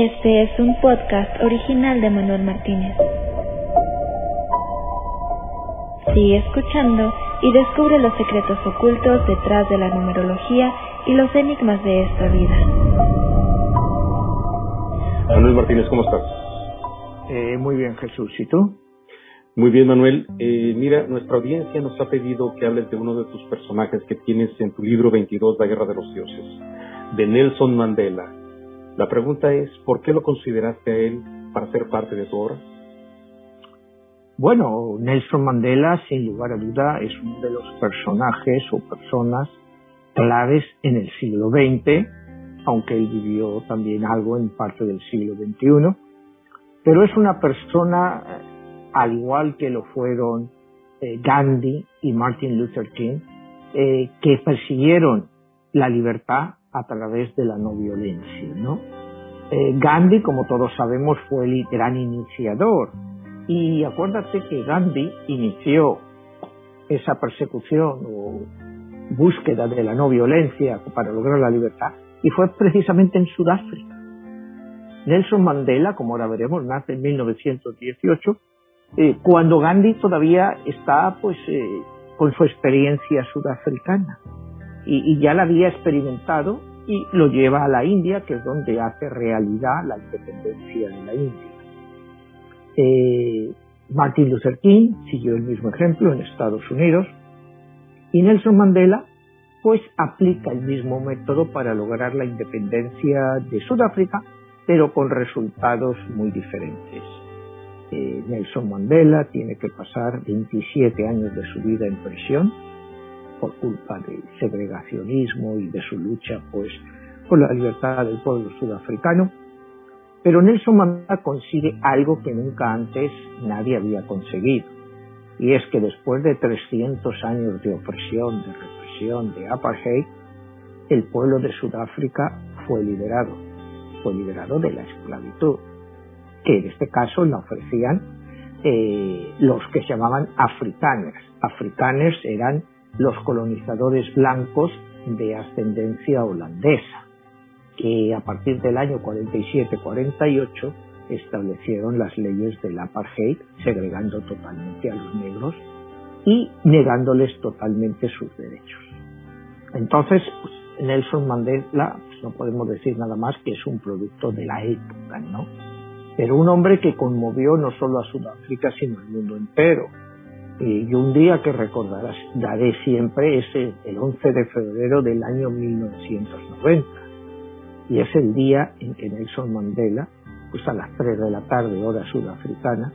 Este es un podcast original de Manuel Martínez. Sigue escuchando y descubre los secretos ocultos detrás de la numerología y los enigmas de esta vida. Manuel Martínez, ¿cómo estás? Eh, muy bien, Jesús. ¿Y tú? Muy bien, Manuel. Eh, mira, nuestra audiencia nos ha pedido que hables de uno de tus personajes que tienes en tu libro 22, La Guerra de los Dioses, de Nelson Mandela. La pregunta es, ¿por qué lo consideraste a él para ser parte de tu obra? Bueno, Nelson Mandela, sin lugar a duda, es uno de los personajes o personas claves en el siglo XX, aunque él vivió también algo en parte del siglo XXI, pero es una persona, eh, al igual que lo fueron eh, Gandhi y Martin Luther King, eh, que persiguieron la libertad a través de la no violencia, ¿no? Eh, Gandhi, como todos sabemos, fue el gran iniciador. Y acuérdate que Gandhi inició esa persecución o búsqueda de la no violencia para lograr la libertad y fue precisamente en Sudáfrica. Nelson Mandela, como ahora veremos, nace en 1918, eh, cuando Gandhi todavía está pues eh, con su experiencia sudafricana y, ya la había experimentado y lo lleva a la India, que es donde hace realidad la independencia de la India. Eh, Martin Luther King siguió el mismo ejemplo en Estados Unidos y Nelson Mandela pues aplica el mismo método para lograr la independencia de Sudáfrica, pero con resultados muy diferentes. Eh, Nelson Mandela tiene que pasar 27 años de su vida en prisión por culpa del segregacionismo y de su lucha pues por la libertad del pueblo sudafricano. Pero Nelson Mandela consigue algo que nunca antes nadie había conseguido. Y es que después de 300 años de opresión, de represión, de apartheid, el pueblo de Sudáfrica fue liberado. Fue liberado de la esclavitud, que en este caso la ofrecían eh, los que se llamaban africanos. Africanos eran los colonizadores blancos de ascendencia holandesa, que a partir del año 47-48 establecieron las leyes del apartheid, segregando totalmente a los negros y negándoles totalmente sus derechos. Entonces, pues, Nelson Mandela, pues, no podemos decir nada más que es un producto de la época, ¿no? Pero un hombre que conmovió no solo a Sudáfrica, sino al mundo entero y un día que recordarás, daré siempre es el 11 de febrero del año 1990. Y es el día en que Nelson Mandela, pues a las 3 de la tarde, hora sudafricana,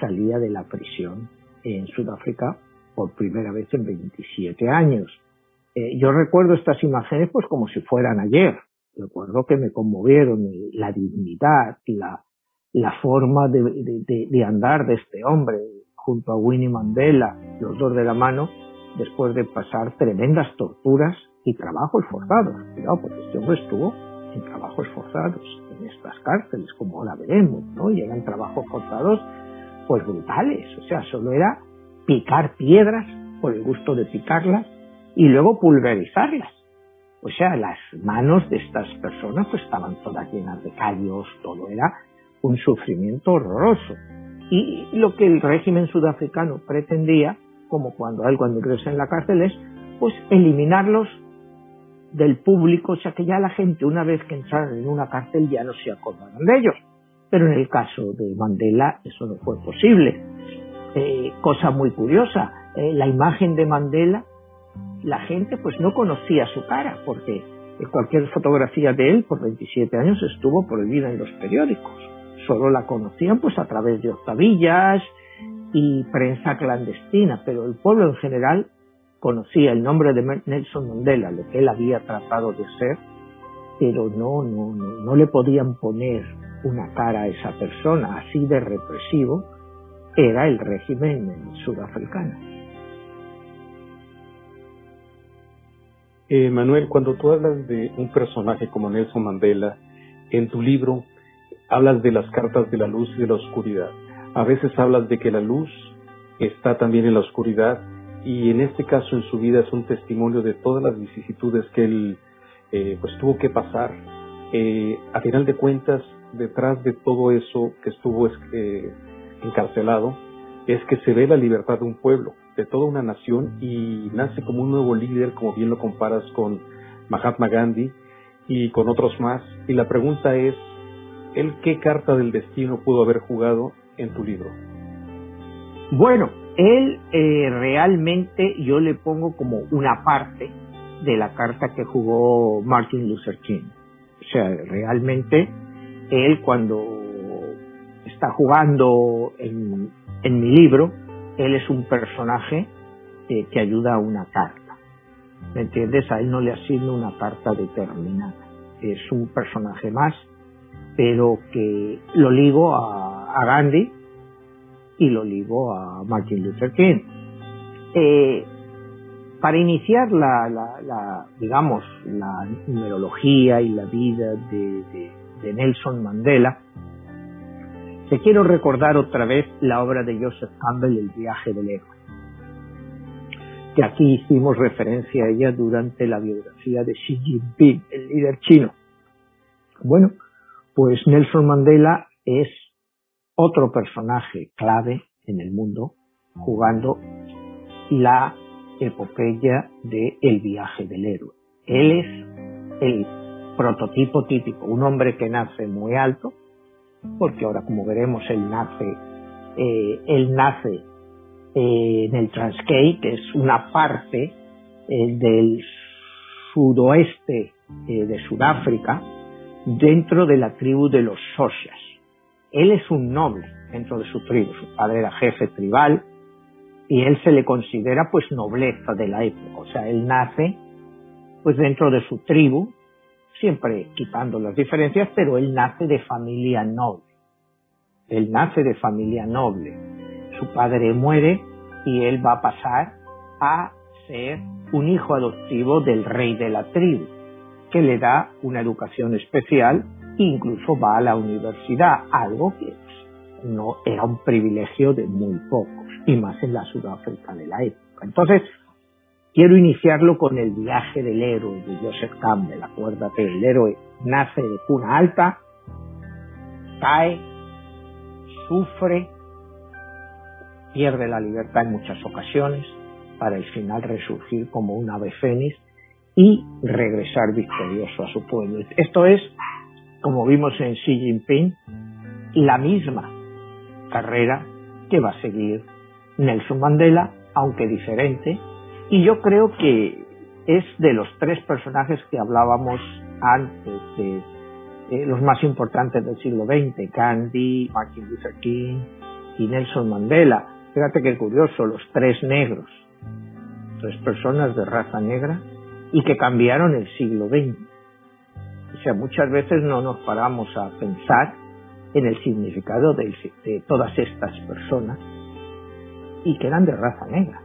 salía de la prisión en Sudáfrica por primera vez en 27 años. Eh, yo recuerdo estas imágenes pues como si fueran ayer. Recuerdo que me conmovieron la dignidad la, la forma de, de andar de este hombre, junto a Winnie Mandela, los dos de la mano, después de pasar tremendas torturas y trabajos forzados. Cuidado, porque este hombre estuvo en trabajos forzados en estas cárceles, como ahora veremos, ¿no? Y eran trabajos forzados, pues brutales. O sea, solo era picar piedras por el gusto de picarlas y luego pulverizarlas. O sea, las manos de estas personas pues estaban todas llenas de callos, todo era un sufrimiento horroroso. Y lo que el régimen sudafricano pretendía, como cuando algo cuando ingresa en la cárcel, es pues eliminarlos del público, o sea que ya la gente una vez que entraron en una cárcel ya no se acordaban de ellos. Pero en el caso de Mandela eso no fue posible. Eh, cosa muy curiosa, eh, la imagen de Mandela, la gente pues no conocía su cara, porque cualquier fotografía de él por 27 años estuvo prohibida en los periódicos solo la conocían pues a través de octavillas y prensa clandestina, pero el pueblo en general conocía el nombre de Nelson Mandela, lo que él había tratado de ser, pero no, no, no, no le podían poner una cara a esa persona, así de represivo era el régimen sudafricano. Eh, Manuel, cuando tú hablas de un personaje como Nelson Mandela, en tu libro hablas de las cartas de la luz y de la oscuridad. A veces hablas de que la luz está también en la oscuridad y en este caso en su vida es un testimonio de todas las vicisitudes que él eh, pues tuvo que pasar. Eh, a final de cuentas, detrás de todo eso que estuvo eh, encarcelado es que se ve la libertad de un pueblo, de toda una nación y nace como un nuevo líder, como bien lo comparas con Mahatma Gandhi y con otros más. Y la pregunta es, ¿él qué carta del destino pudo haber jugado en tu libro? Bueno, él eh, realmente yo le pongo como una parte de la carta que jugó Martin Luther King. O sea, realmente él cuando está jugando en, mi libro, él es un personaje eh, que ayuda a una carta. ¿Me entiendes? A él no le asigno una carta determinada. Es un personaje más, pero que lo ligo a, Gandhi y lo ligo a Martin Luther King. Eh, para iniciar la, digamos, la numerología y la vida de, Nelson Mandela, te quiero recordar otra vez la obra de Joseph Campbell, El viaje del héroe, que aquí hicimos referencia a ella durante la biografía de Xi Jinping, el líder chino. Bueno, pues Nelson Mandela es otro personaje clave en el mundo jugando la epopeya de El viaje del héroe. Él es el prototipo típico, un hombre que nace muy alto, porque ahora como veremos él nace, eh, él nace eh, en el Transkei, que es una parte eh, del sudoeste de Sudáfrica, dentro de la tribu de los Soshas. Él es un noble dentro de su tribu, su padre era jefe tribal, y él se le considera pues nobleza de la época, o sea, él nace pues dentro de su tribu, siempre quitando las diferencias, pero él nace de familia noble. Él nace de familia noble. Su padre muere y él va a pasar a ser un hijo adoptivo del rey de la tribu, que le da una educación especial e incluso va a la universidad, algo que no era un privilegio de muy pocos, y más en la Sudáfrica de la época. Entonces, quiero iniciarlo con el viaje del héroe de Joseph Campbell. Acuérdate, el héroe nace de cuna alta, cae, sufre, pierde la libertad en muchas ocasiones, para al final resurgir como un ave fénix y regresar victorioso a su pueblo. Esto es, como vimos en Xi Jinping, la misma carrera que va a seguir Nelson Mandela, aunque diferente, y yo creo que es de los tres personajes que hablábamos antes de los más importantes del siglo XX, Gandhi, Martin Luther King y Nelson Mandela. Fíjate qué curioso, los tres negros, tres personas de raza negra y que cambiaron el siglo XX. O sea, muchas veces no nos paramos a pensar en el significado de, todas estas personas y que eran de raza negra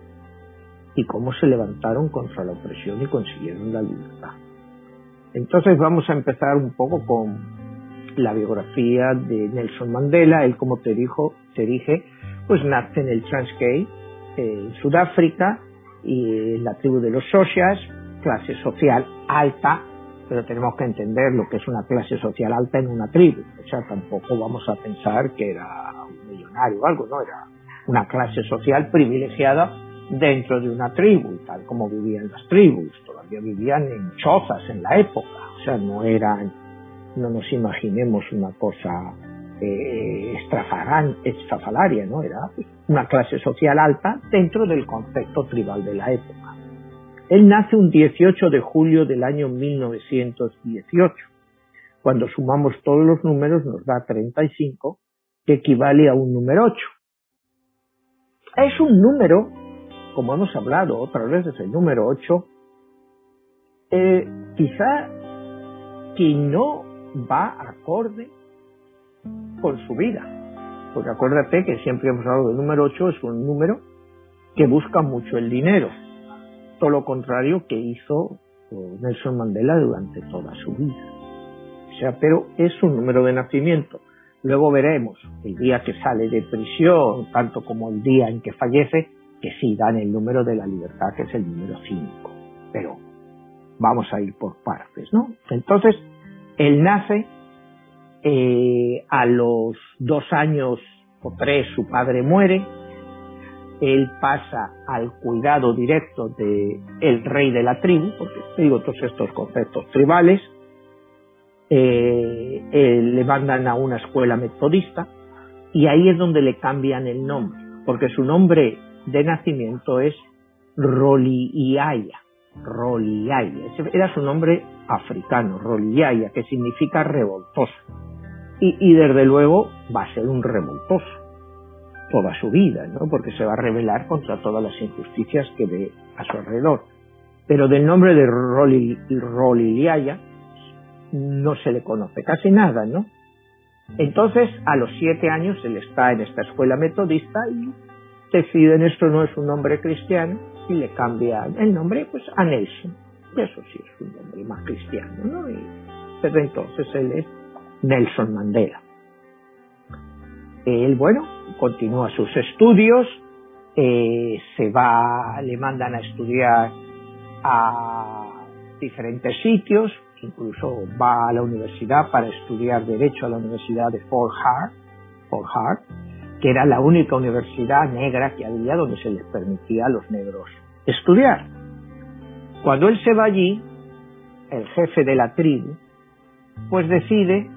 y cómo se levantaron contra la opresión y consiguieron la libertad. Entonces vamos a empezar un poco con la biografía de Nelson Mandela. Él, como te dijo, te dije, pues nace en el Transkei, en Sudáfrica, y en la tribu de los Soshas, clase social alta, pero tenemos que entender lo que es una clase social alta en una tribu. O sea, tampoco vamos a pensar que era un millonario o algo, no, era una clase social privilegiada dentro de una tribu, tal como vivían las tribus, todavía vivían en chozas en la época, o sea, no eran, no nos imaginemos una cosa eh, estrafalaria, ¿no? Era una clase social alta dentro del concepto tribal de la época. Él nace un 18 de julio del año 1918. Cuando sumamos todos los números nos da 35, que equivale a un número 8. Es un número, como hemos hablado otras veces, el número 8, eh, quizá que no va acorde con su vida. Porque acuérdate que siempre hemos hablado del número 8, es un número que busca mucho el dinero lo contrario que hizo Nelson Mandela durante toda su vida. O sea, pero es un número de nacimiento. Luego veremos el día que sale de prisión, tanto como el día en que fallece, que sí dan el número de la libertad, que es el número 5. Pero vamos a ir por partes, ¿no? Entonces, él nace Eh, a los dos años o tres su padre muere, él pasa al cuidado directo de el rey de la tribu, porque digo todos estos conceptos tribales, eh, le mandan a una escuela metodista y ahí es donde le cambian el nombre, porque su nombre de nacimiento es Roliaya. Roliaya. Era su nombre africano, Roliaya, que significa revoltoso. Y desde luego va a ser un revoltoso toda su vida, ¿no? Porque se va a rebelar contra todas las injusticias que ve a su alrededor. Pero del nombre de Roliaya no se le conoce casi nada, ¿no? Entonces, a los siete años, él está en esta escuela metodista y deciden esto no es un nombre cristiano y le cambia el nombre pues a Nelson. Eso sí es un nombre más cristiano, ¿no? Y desde entonces él es Nelson Mandela. Él, bueno, continúa sus estudios, eh, se va, le mandan a estudiar a diferentes sitios, incluso va a la universidad para estudiar Derecho a la Universidad de Fort Hart, Fort Hart que era la única universidad negra que había donde se les permitía a los negros estudiar. Cuando él se va allí, el jefe de la tribu, pues decide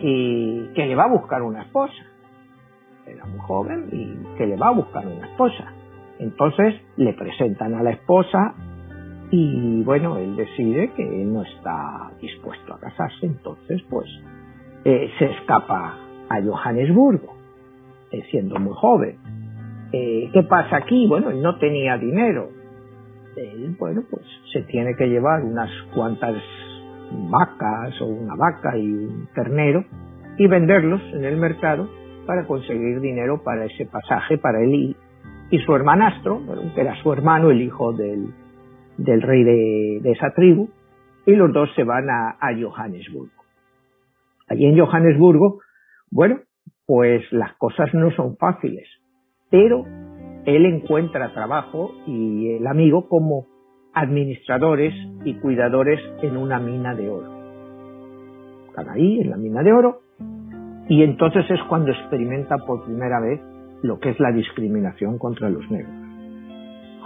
que, que le va a buscar una esposa. Era muy joven y que le va a buscar una esposa. Entonces le presentan a la esposa y bueno, él decide que no está dispuesto a casarse, entonces pues eh, se escapa a Johannesburgo, eh, siendo muy joven. Eh, ¿Qué pasa aquí? Bueno, él no tenía dinero. Él, bueno, pues se tiene que llevar unas cuantas vacas o una vaca y un ternero y venderlos en el mercado para conseguir dinero para ese pasaje para él y, su hermanastro, que era su hermano, el hijo del, del rey de, esa tribu, y los dos se van a, Johannesburgo. Allí en Johannesburgo, bueno, pues las cosas no son fáciles, pero él encuentra trabajo y el amigo como administradores y cuidadores en una mina de oro. Están ahí en la mina de oro y entonces es cuando experimenta por primera vez lo que es la discriminación contra los negros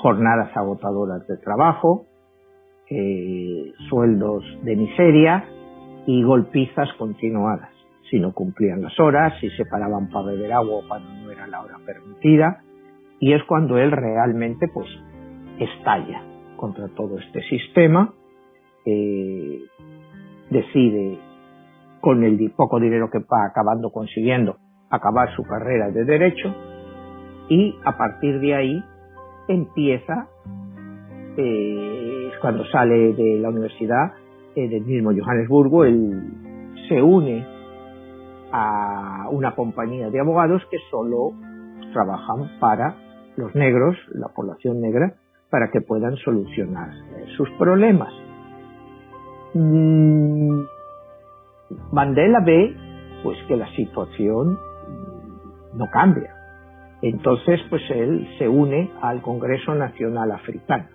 jornadas agotadoras de trabajo, eh, sueldos de miseria y golpizas continuadas. Si no cumplían las horas, si se paraban para beber agua cuando no era la hora permitida, y es cuando él realmente pues estalla contra todo este sistema, eh, decide con el poco dinero que va acabando consiguiendo acabar su carrera de derecho y a partir de ahí empieza eh, cuando sale de la universidad eh, del mismo Johannesburgo, él se une a una compañía de abogados que solo trabajan para los negros, la población negra, para que puedan solucionar eh, sus problemas. Mm, Mandela ve pues que la situación no cambia. Entonces, pues él se une al Congreso Nacional Africano.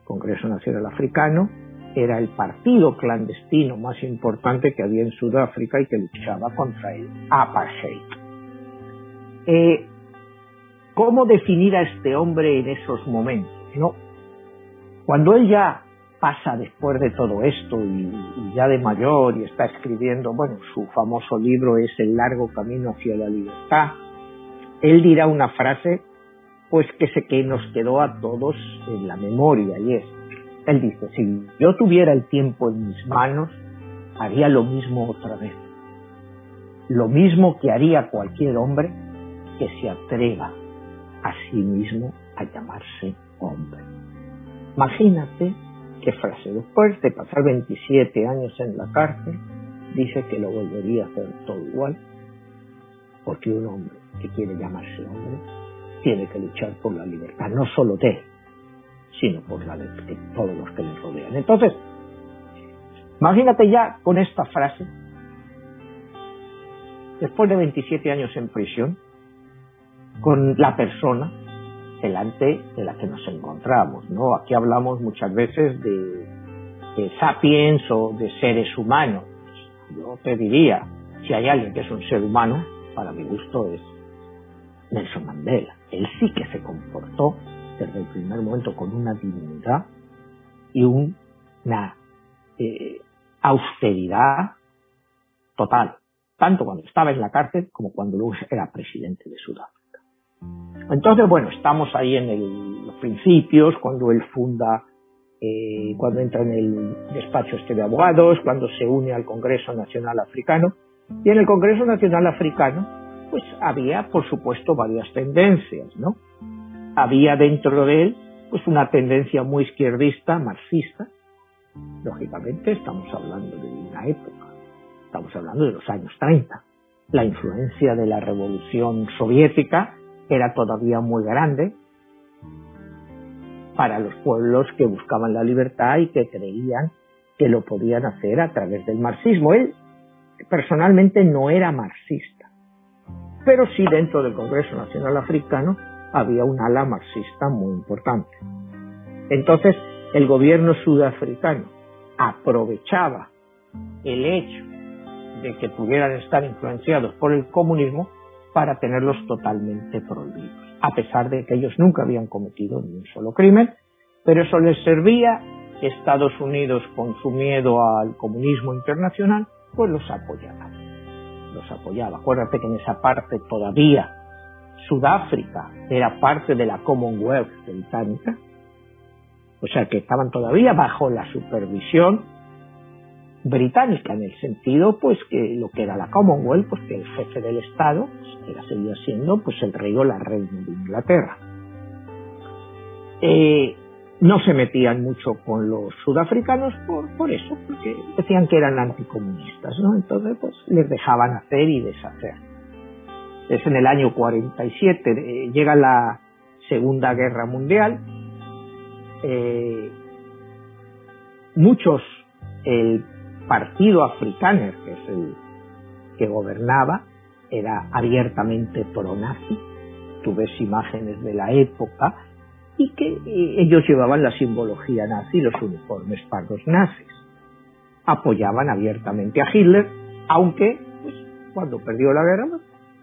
El Congreso Nacional Africano era el partido clandestino más importante que había en Sudáfrica y que luchaba contra el apartheid. Eh, ¿Cómo definir a este hombre en esos momentos? No. Cuando él ya pasa después de todo esto y, ya de mayor y está escribiendo, bueno, su famoso libro es El largo camino hacia la libertad, él dirá una frase pues que sé que nos quedó a todos en la memoria y es, él dice, si yo tuviera el tiempo en mis manos, haría lo mismo otra vez. Lo mismo que haría cualquier hombre que se atreva a sí mismo a llamarse hombre. Imagínate qué frase. Después de pasar 27 años en la cárcel, dice que lo volvería a hacer todo igual, porque un hombre que quiere llamarse hombre, tiene que luchar por la libertad, no solo de él, sino por la de todos los que le rodean. Entonces, imagínate ya con esta frase, después de 27 años en prisión, con la persona delante de la que nos encontramos, ¿no? Aquí hablamos muchas veces de, sapiens o de seres humanos. yo te diría, si hay alguien que es un ser humano, para mi gusto es Nelson Mandela. Él sí que se comportó desde el primer momento con una dignidad y una eh, austeridad total, tanto cuando estaba en la cárcel como cuando luego era presidente de Sudáfrica. Entonces, bueno, estamos ahí en los principios, cuando él funda, eh, cuando entra en el despacho este de abogados, cuando se une al Congreso Nacional Africano. Y en el Congreso Nacional Africano, pues había, por supuesto, varias tendencias, ¿no? Había dentro de él, pues una tendencia muy izquierdista, marxista. Lógicamente, estamos hablando de una época estamos hablando de los años 30. La influencia de la revolución soviética era todavía muy grande para los pueblos que buscaban la libertad y que creían que lo podían hacer a través del marxismo. Él personalmente no era marxista, pero sí dentro del Congreso Nacional Africano había un ala marxista muy importante. Entonces, el gobierno sudafricano aprovechaba el hecho de que pudieran estar influenciados por el comunismo para tenerlos totalmente prohibidos, a pesar de que ellos nunca habían cometido ni un solo crimen, pero eso les servía, Estados Unidos con su miedo al comunismo internacional, pues los apoyaba, los apoyaba. Acuérdate que en esa parte todavía Sudáfrica era parte de la Commonwealth británica, o sea que estaban todavía bajo la supervisión británica en el sentido pues que lo que era la Commonwealth pues que el jefe del Estado era seguía siendo pues el rey o la reina de Inglaterra. Eh, no se metían mucho con los sudafricanos por, por eso porque decían que eran anticomunistas no entonces pues les dejaban hacer y deshacer. Es en el año 47 eh, llega la segunda guerra mundial eh, muchos el partido africano, que es el que gobernaba, era abiertamente pro-nazi. Tú ves imágenes de la época y que eh, ellos llevaban la simbología nazi, los uniformes pardos nazis. Apoyaban abiertamente a Hitler, aunque pues, cuando perdió la guerra,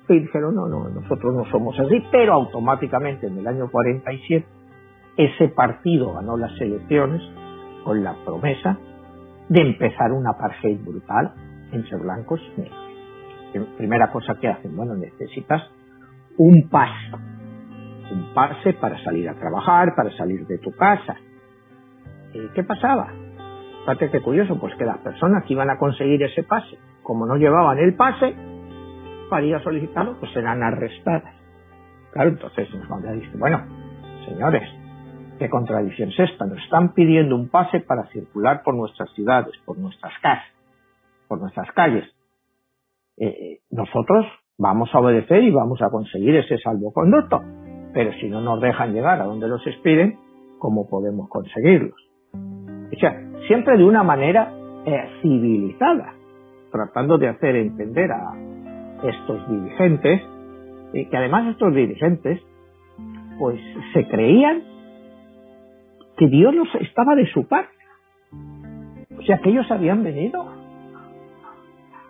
pues, dijeron, no, no, nosotros no somos así, pero automáticamente en el año 47 ese partido ganó las elecciones con la promesa de empezar una apartheid brutal entre blancos y negros. Primera cosa que hacen, bueno, necesitas un pase, un pase para salir a trabajar, para salir de tu casa. ¿Qué pasaba? Fíjate qué curioso, pues que las personas que iban a conseguir ese pase, como no llevaban el pase para ir a solicitarlo, pues eran arrestadas. Claro, entonces nos dice, bueno, señores, ¿Qué contradicción es esta? Nos están pidiendo un pase para circular por nuestras ciudades, por nuestras casas, por nuestras calles. Eh, eh, nosotros vamos a obedecer y vamos a conseguir ese salvoconducto. Pero si no nos dejan llegar a donde los piden, ¿cómo podemos conseguirlos? O sea, siempre de una manera eh, civilizada, tratando de hacer entender a estos dirigentes, que además estos dirigentes, pues se creían que Dios los estaba de su parte. O sea, que ellos habían venido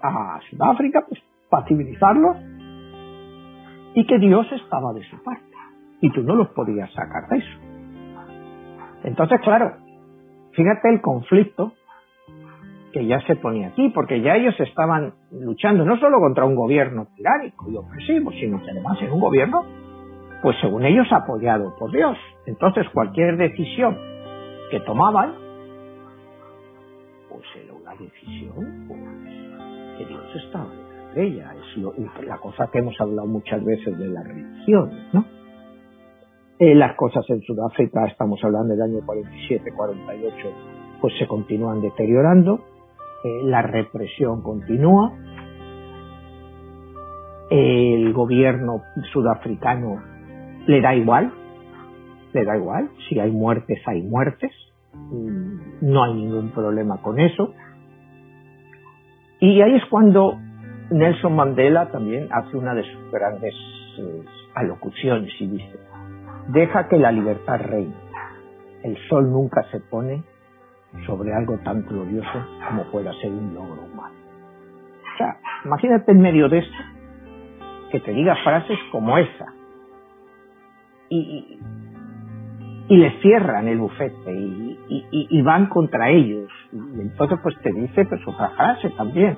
a Sudáfrica pues, para civilizarlos y que Dios estaba de su parte. Y tú no los podías sacar de eso. Entonces, claro, fíjate el conflicto que ya se ponía aquí, porque ya ellos estaban luchando no solo contra un gobierno tiránico y opresivo, sino que además en un gobierno pues según ellos apoyado por Dios. Entonces cualquier decisión que tomaban, pues era una decisión que Dios estaba detrás de ella. Es la cosa que hemos hablado muchas veces de la religión, ¿no? Eh, las cosas en Sudáfrica, estamos hablando del año 47-48, pues se continúan deteriorando, eh, la represión continúa, el gobierno sudafricano le da igual, le da igual, si hay muertes, hay muertes, mm, no hay ningún problema con eso. Y ahí es cuando Nelson Mandela también hace una de sus grandes eh, alocuciones y dice, deja que la libertad reine, el sol nunca se pone sobre algo tan glorioso como pueda ser un logro humano. O sea, imagínate en medio de esto que te diga frases como esa. Y, y, les cierran el bufete y, y, van contra ellos. Y entonces pues te dice pues otra frase también.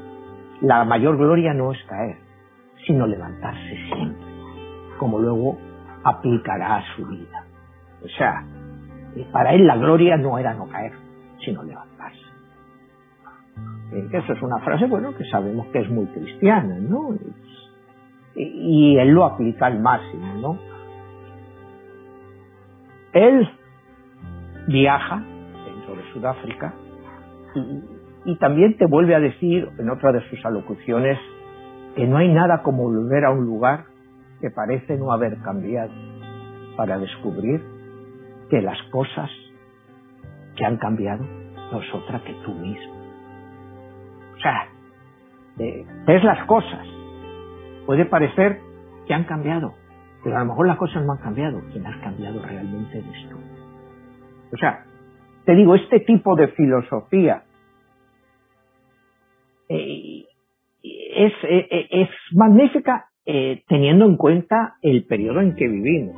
La mayor gloria no es caer, sino levantarse siempre, como luego aplicará a su vida. O sea, para él la gloria no era no caer, sino levantarse. Eh, eso es una frase, bueno, que sabemos que es muy cristiana, ¿no? Y él lo aplica al máximo, ¿no? Él viaja dentro de Sudáfrica y, también te vuelve a decir en otra de sus alocuciones que no hay nada como volver a un lugar que parece no haber cambiado para descubrir que las cosas que han cambiado no es otra que tú mismo. O sea, ves las cosas. Puede parecer que han cambiado, pero a lo mejor las cosas no han cambiado. Quien ha cambiado realmente eres tú. O sea, te digo, este tipo de filosofía eh, es, eh, eh, es, magnífica teniendo en cuenta el periodo en que vivimos.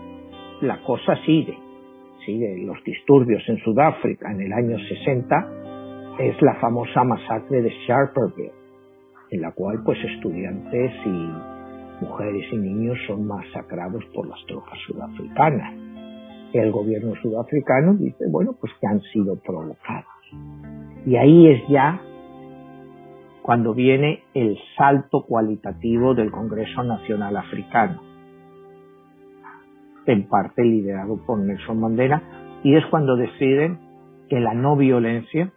La cosa sigue de los disturbios en Sudáfrica en el año 60 es la famosa masacre de Sharperville, en la cual pues estudiantes y mujeres y niños son masacrados por las tropas sudafricanas. El gobierno sudafricano dice, bueno, pues que han sido provocados. Y ahí es ya cuando viene el salto cualitativo del Congreso Nacional Africano en parte liderado por Nelson Mandela, y es cuando deciden que la no violencia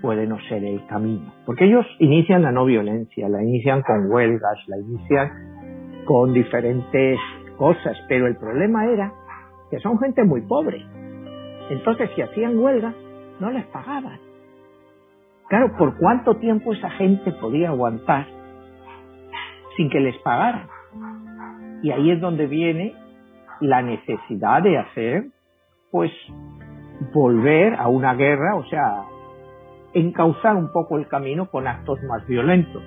puede no ser el camino. Porque ellos inician la no violencia, la inician con huelgas, la inician con diferentes cosas, pero el problema era que son gente muy pobre. Entonces, si hacían huelga, no les pagaban. Claro, ¿por cuánto tiempo esa gente podía aguantar sin que les pagaran? Y ahí es donde viene la necesidad de hacer, pues, volver a una guerra, o sea, encauzar un poco el camino con actos más violentos.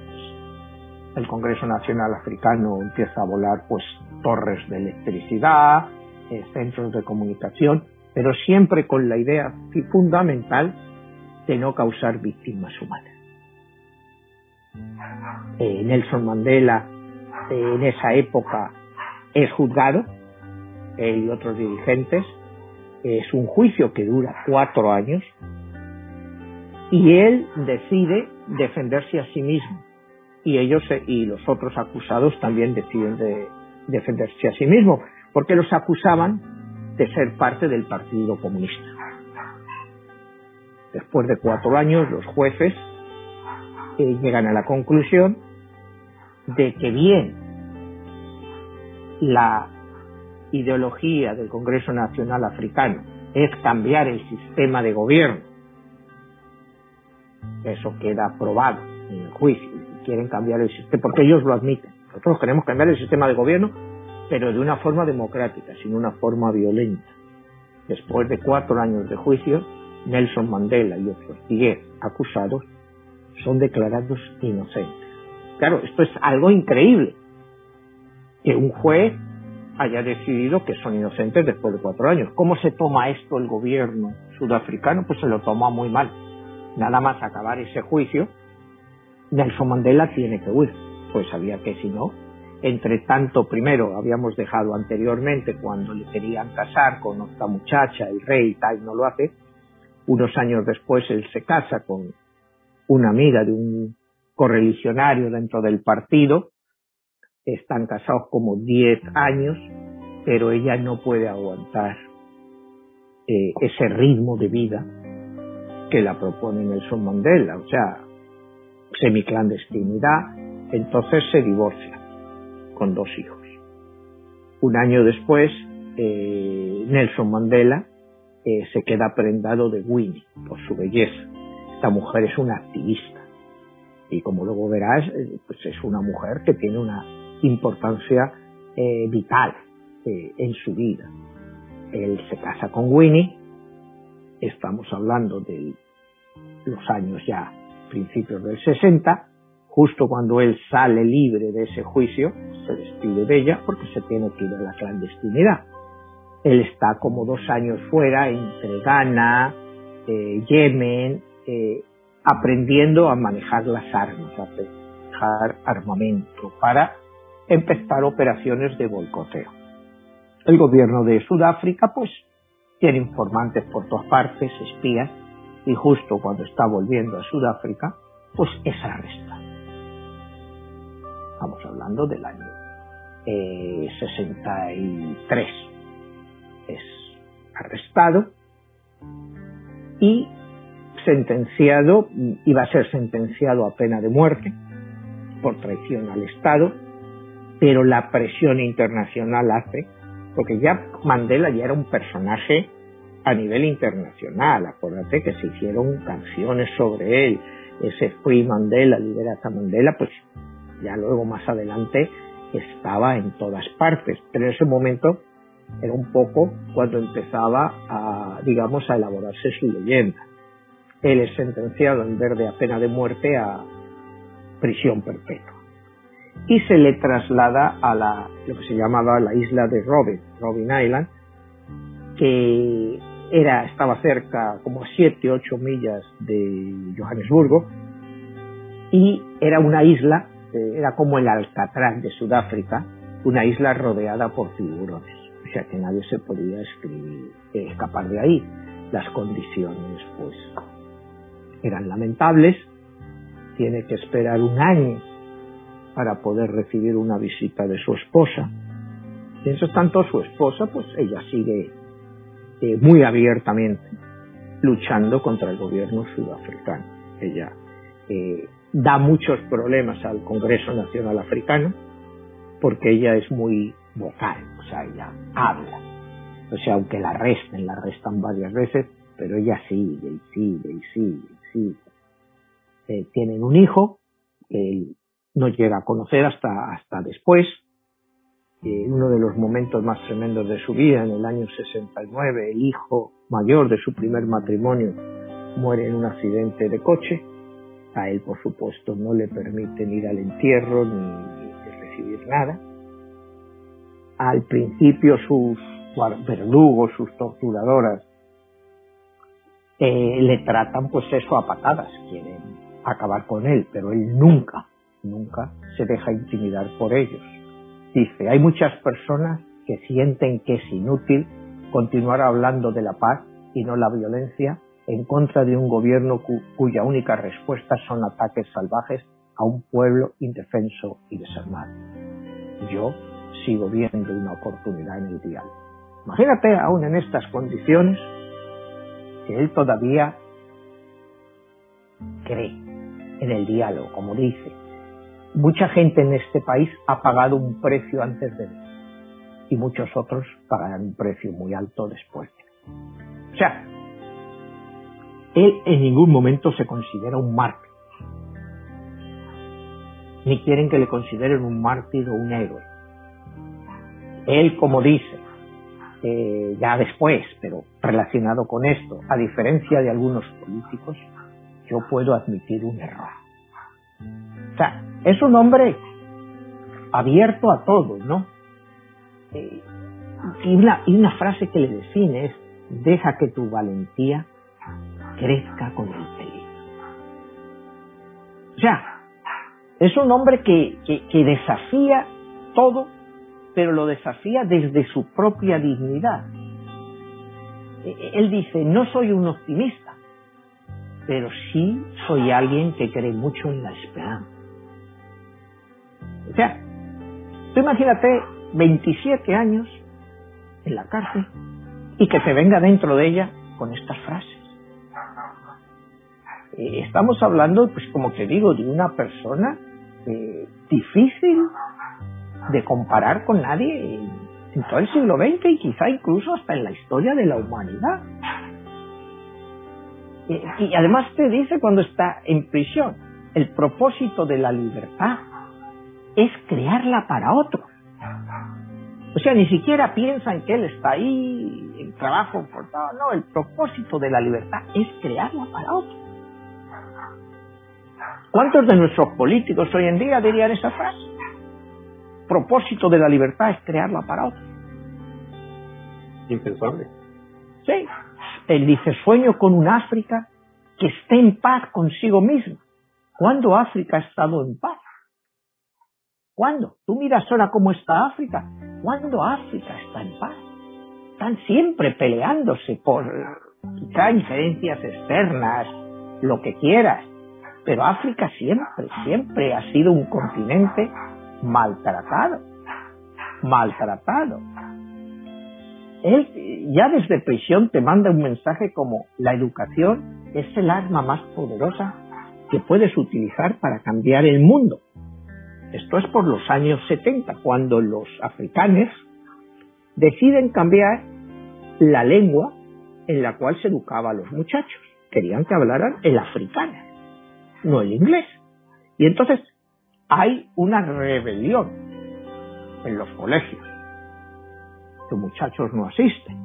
El Congreso Nacional Africano empieza a volar, pues, torres de electricidad, eh, centros de comunicación, pero siempre con la idea fundamental de no causar víctimas humanas. Eh, Nelson Mandela eh, en esa época es juzgado él y otros dirigentes. Es un juicio que dura cuatro años y él decide defenderse a sí mismo y ellos y los otros acusados también deciden de defenderse a sí mismo porque los acusaban de ser parte del Partido Comunista. Después de cuatro años, los jueces eh, llegan a la conclusión de que bien la ideología del Congreso Nacional Africano es cambiar el sistema de gobierno, eso queda aprobado en el juicio. Quieren cambiar el sistema, porque ellos lo admiten. Nosotros queremos cambiar el sistema de gobierno, pero de una forma democrática, sin una forma violenta. Después de cuatro años de juicio, Nelson Mandela y otros diez acusados son declarados inocentes. Claro, esto es algo increíble. Que un juez haya decidido que son inocentes después de cuatro años. ¿Cómo se toma esto el gobierno sudafricano? Pues se lo toma muy mal. Nada más acabar ese juicio, Nelson Mandela tiene que huir. Pues sabía que si no, entre tanto, primero habíamos dejado anteriormente cuando le querían casar con otra muchacha, el rey y tal, no lo hace. Unos años después él se casa con una amiga de un correligionario dentro del partido están casados como 10 años, pero ella no puede aguantar eh, ese ritmo de vida que la propone Nelson Mandela, o sea, semiclandestinidad, entonces se divorcia con dos hijos. Un año después, eh, Nelson Mandela eh, se queda prendado de Winnie por su belleza. Esta mujer es una activista y como luego verás, pues es una mujer que tiene una importancia eh, vital eh, en su vida. Él se casa con Winnie, estamos hablando de los años ya principios del 60, justo cuando él sale libre de ese juicio, se despide de ella porque se tiene que ir a la clandestinidad. Él está como dos años fuera entre Ghana, eh, Yemen, eh, aprendiendo a manejar las armas, a manejar armamento para empezar operaciones de boicoteo. El gobierno de Sudáfrica, pues, tiene informantes por todas partes, espías, y justo cuando está volviendo a Sudáfrica, pues es arrestado. Estamos hablando del año 63. Eh, es arrestado y sentenciado, iba a ser sentenciado a pena de muerte por traición al Estado, pero la presión internacional hace, porque ya Mandela ya era un personaje a nivel internacional, acuérdate que se hicieron canciones sobre él, ese Free Mandela, Liberata Mandela, pues ya luego más adelante estaba en todas partes, pero en ese momento era un poco cuando empezaba a, digamos, a elaborarse su leyenda. Él es sentenciado en vez de a pena de muerte a prisión perpetua. Y se le traslada a la, lo que se llamaba la isla de Robin, Robin Island, que era, estaba cerca, como a 7, 8 millas de Johannesburgo, y era una isla, eh, era como el Alcatraz de Sudáfrica, una isla rodeada por tiburones. O sea que nadie se podía escribir, eh, escapar de ahí. Las condiciones, pues, eran lamentables. Tiene que esperar un año para poder recibir una visita de su esposa. Mientras tanto, su esposa, pues ella sigue eh, muy abiertamente luchando contra el gobierno sudafricano. Ella eh, da muchos problemas al Congreso Nacional Africano porque ella es muy vocal, o sea, ella habla. O sea, aunque la arresten, la arrestan varias veces, pero ella sigue y sigue y sigue y sigue. Eh, tienen un hijo que él no llega a conocer hasta, hasta después, uno de los momentos más tremendos de su vida, en el año 69, el hijo mayor de su primer matrimonio muere en un accidente de coche. A él, por supuesto, no le permiten ir al entierro ni recibir nada. Al principio sus verdugos, sus torturadoras, eh, le tratan pues eso a patadas, quieren acabar con él, pero él nunca, nunca se deja intimidar por ellos Dice, hay muchas personas que sienten que es inútil continuar hablando de la paz y no la violencia en contra de un gobierno cuya única respuesta son ataques salvajes a un pueblo indefenso y desarmado. Yo sigo viendo una oportunidad en el diálogo. Imagínate aún en estas condiciones que él todavía cree en el diálogo, como dice, Mucha gente en este país ha pagado un precio antes de él y muchos otros pagarán un precio muy alto después de él. O sea, él en ningún momento se considera un mártir. Ni quieren que le consideren un mártir o un héroe. Él, como dice, eh, ya después, pero relacionado con esto, a diferencia de algunos políticos, yo puedo admitir un error. O sea, es un hombre abierto a todo, ¿no? Eh, y, una, frase que le define es, deja que tu valentía crezca con el peligro. O sea, es un hombre que, que desafía todo, pero lo desafía desde su propia dignidad. E, e, él dice, no soy un optimista, pero sí soy alguien que cree mucho en la esperanza. O sea, tú imagínate 27 años en la cárcel y que te venga dentro de ella con estas frases. Eh, estamos hablando, pues como te digo, de una persona eh, difícil de comparar con nadie en todo el siglo XX y quizá incluso hasta en la historia de la humanidad. Eh, y además te dice cuando está en prisión, el propósito de la libertad es crearla para otros. O sea, ni siquiera piensan que él está ahí en trabajo forzado. No, el propósito de la libertad es crearla para otros. ¿Cuántos de nuestros políticos hoy en día dirían esa frase? Propósito de la libertad es crearla para otros. Impensable. Sí. Él dice, sueño con un África que esté en paz consigo misma. ¿Cuándo África ha estado en paz? ¿Cuándo? Tú miras ahora cómo está África. ¿Cuándo África está en paz? Están siempre peleándose por quizá diferencias externas, lo que quieras. Pero África siempre, siempre ha sido un continente maltratado. Maltratado. Él ya desde prisión te manda un mensaje como la educación es el arma más poderosa que puedes utilizar para cambiar el mundo. Esto es por los años 70, cuando los africanos deciden cambiar la lengua en la cual se educaba a los muchachos. Querían que hablaran el africano, no el inglés. Y entonces hay una rebelión en los colegios. Los muchachos no asisten.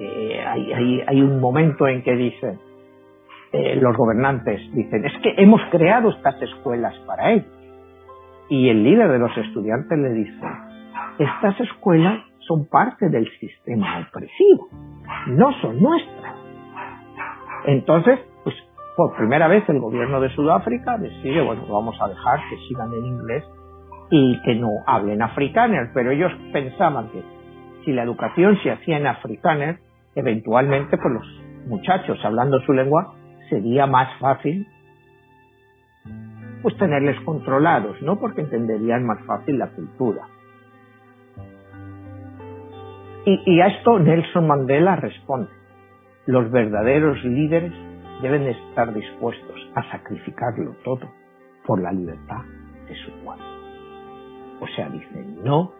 Eh, hay, un momento en que dicen, eh, los gobernantes dicen, es que hemos creado estas escuelas para ellos. Y el líder de los estudiantes le dice, estas escuelas son parte del sistema opresivo, no son nuestras. Entonces, pues por primera vez el gobierno de Sudáfrica decide, bueno, vamos a dejar que sigan en inglés y que no hablen afrikaner, pero ellos pensaban que si la educación se hacía en afrikaner, eventualmente pues los muchachos hablando su lengua sería más fácil pues tenerles controlados, ¿no? Porque entenderían más fácil la cultura. Y, a esto Nelson Mandela responde, los verdaderos líderes deben estar dispuestos a sacrificarlo todo por la libertad de su pueblo. O sea, dicen no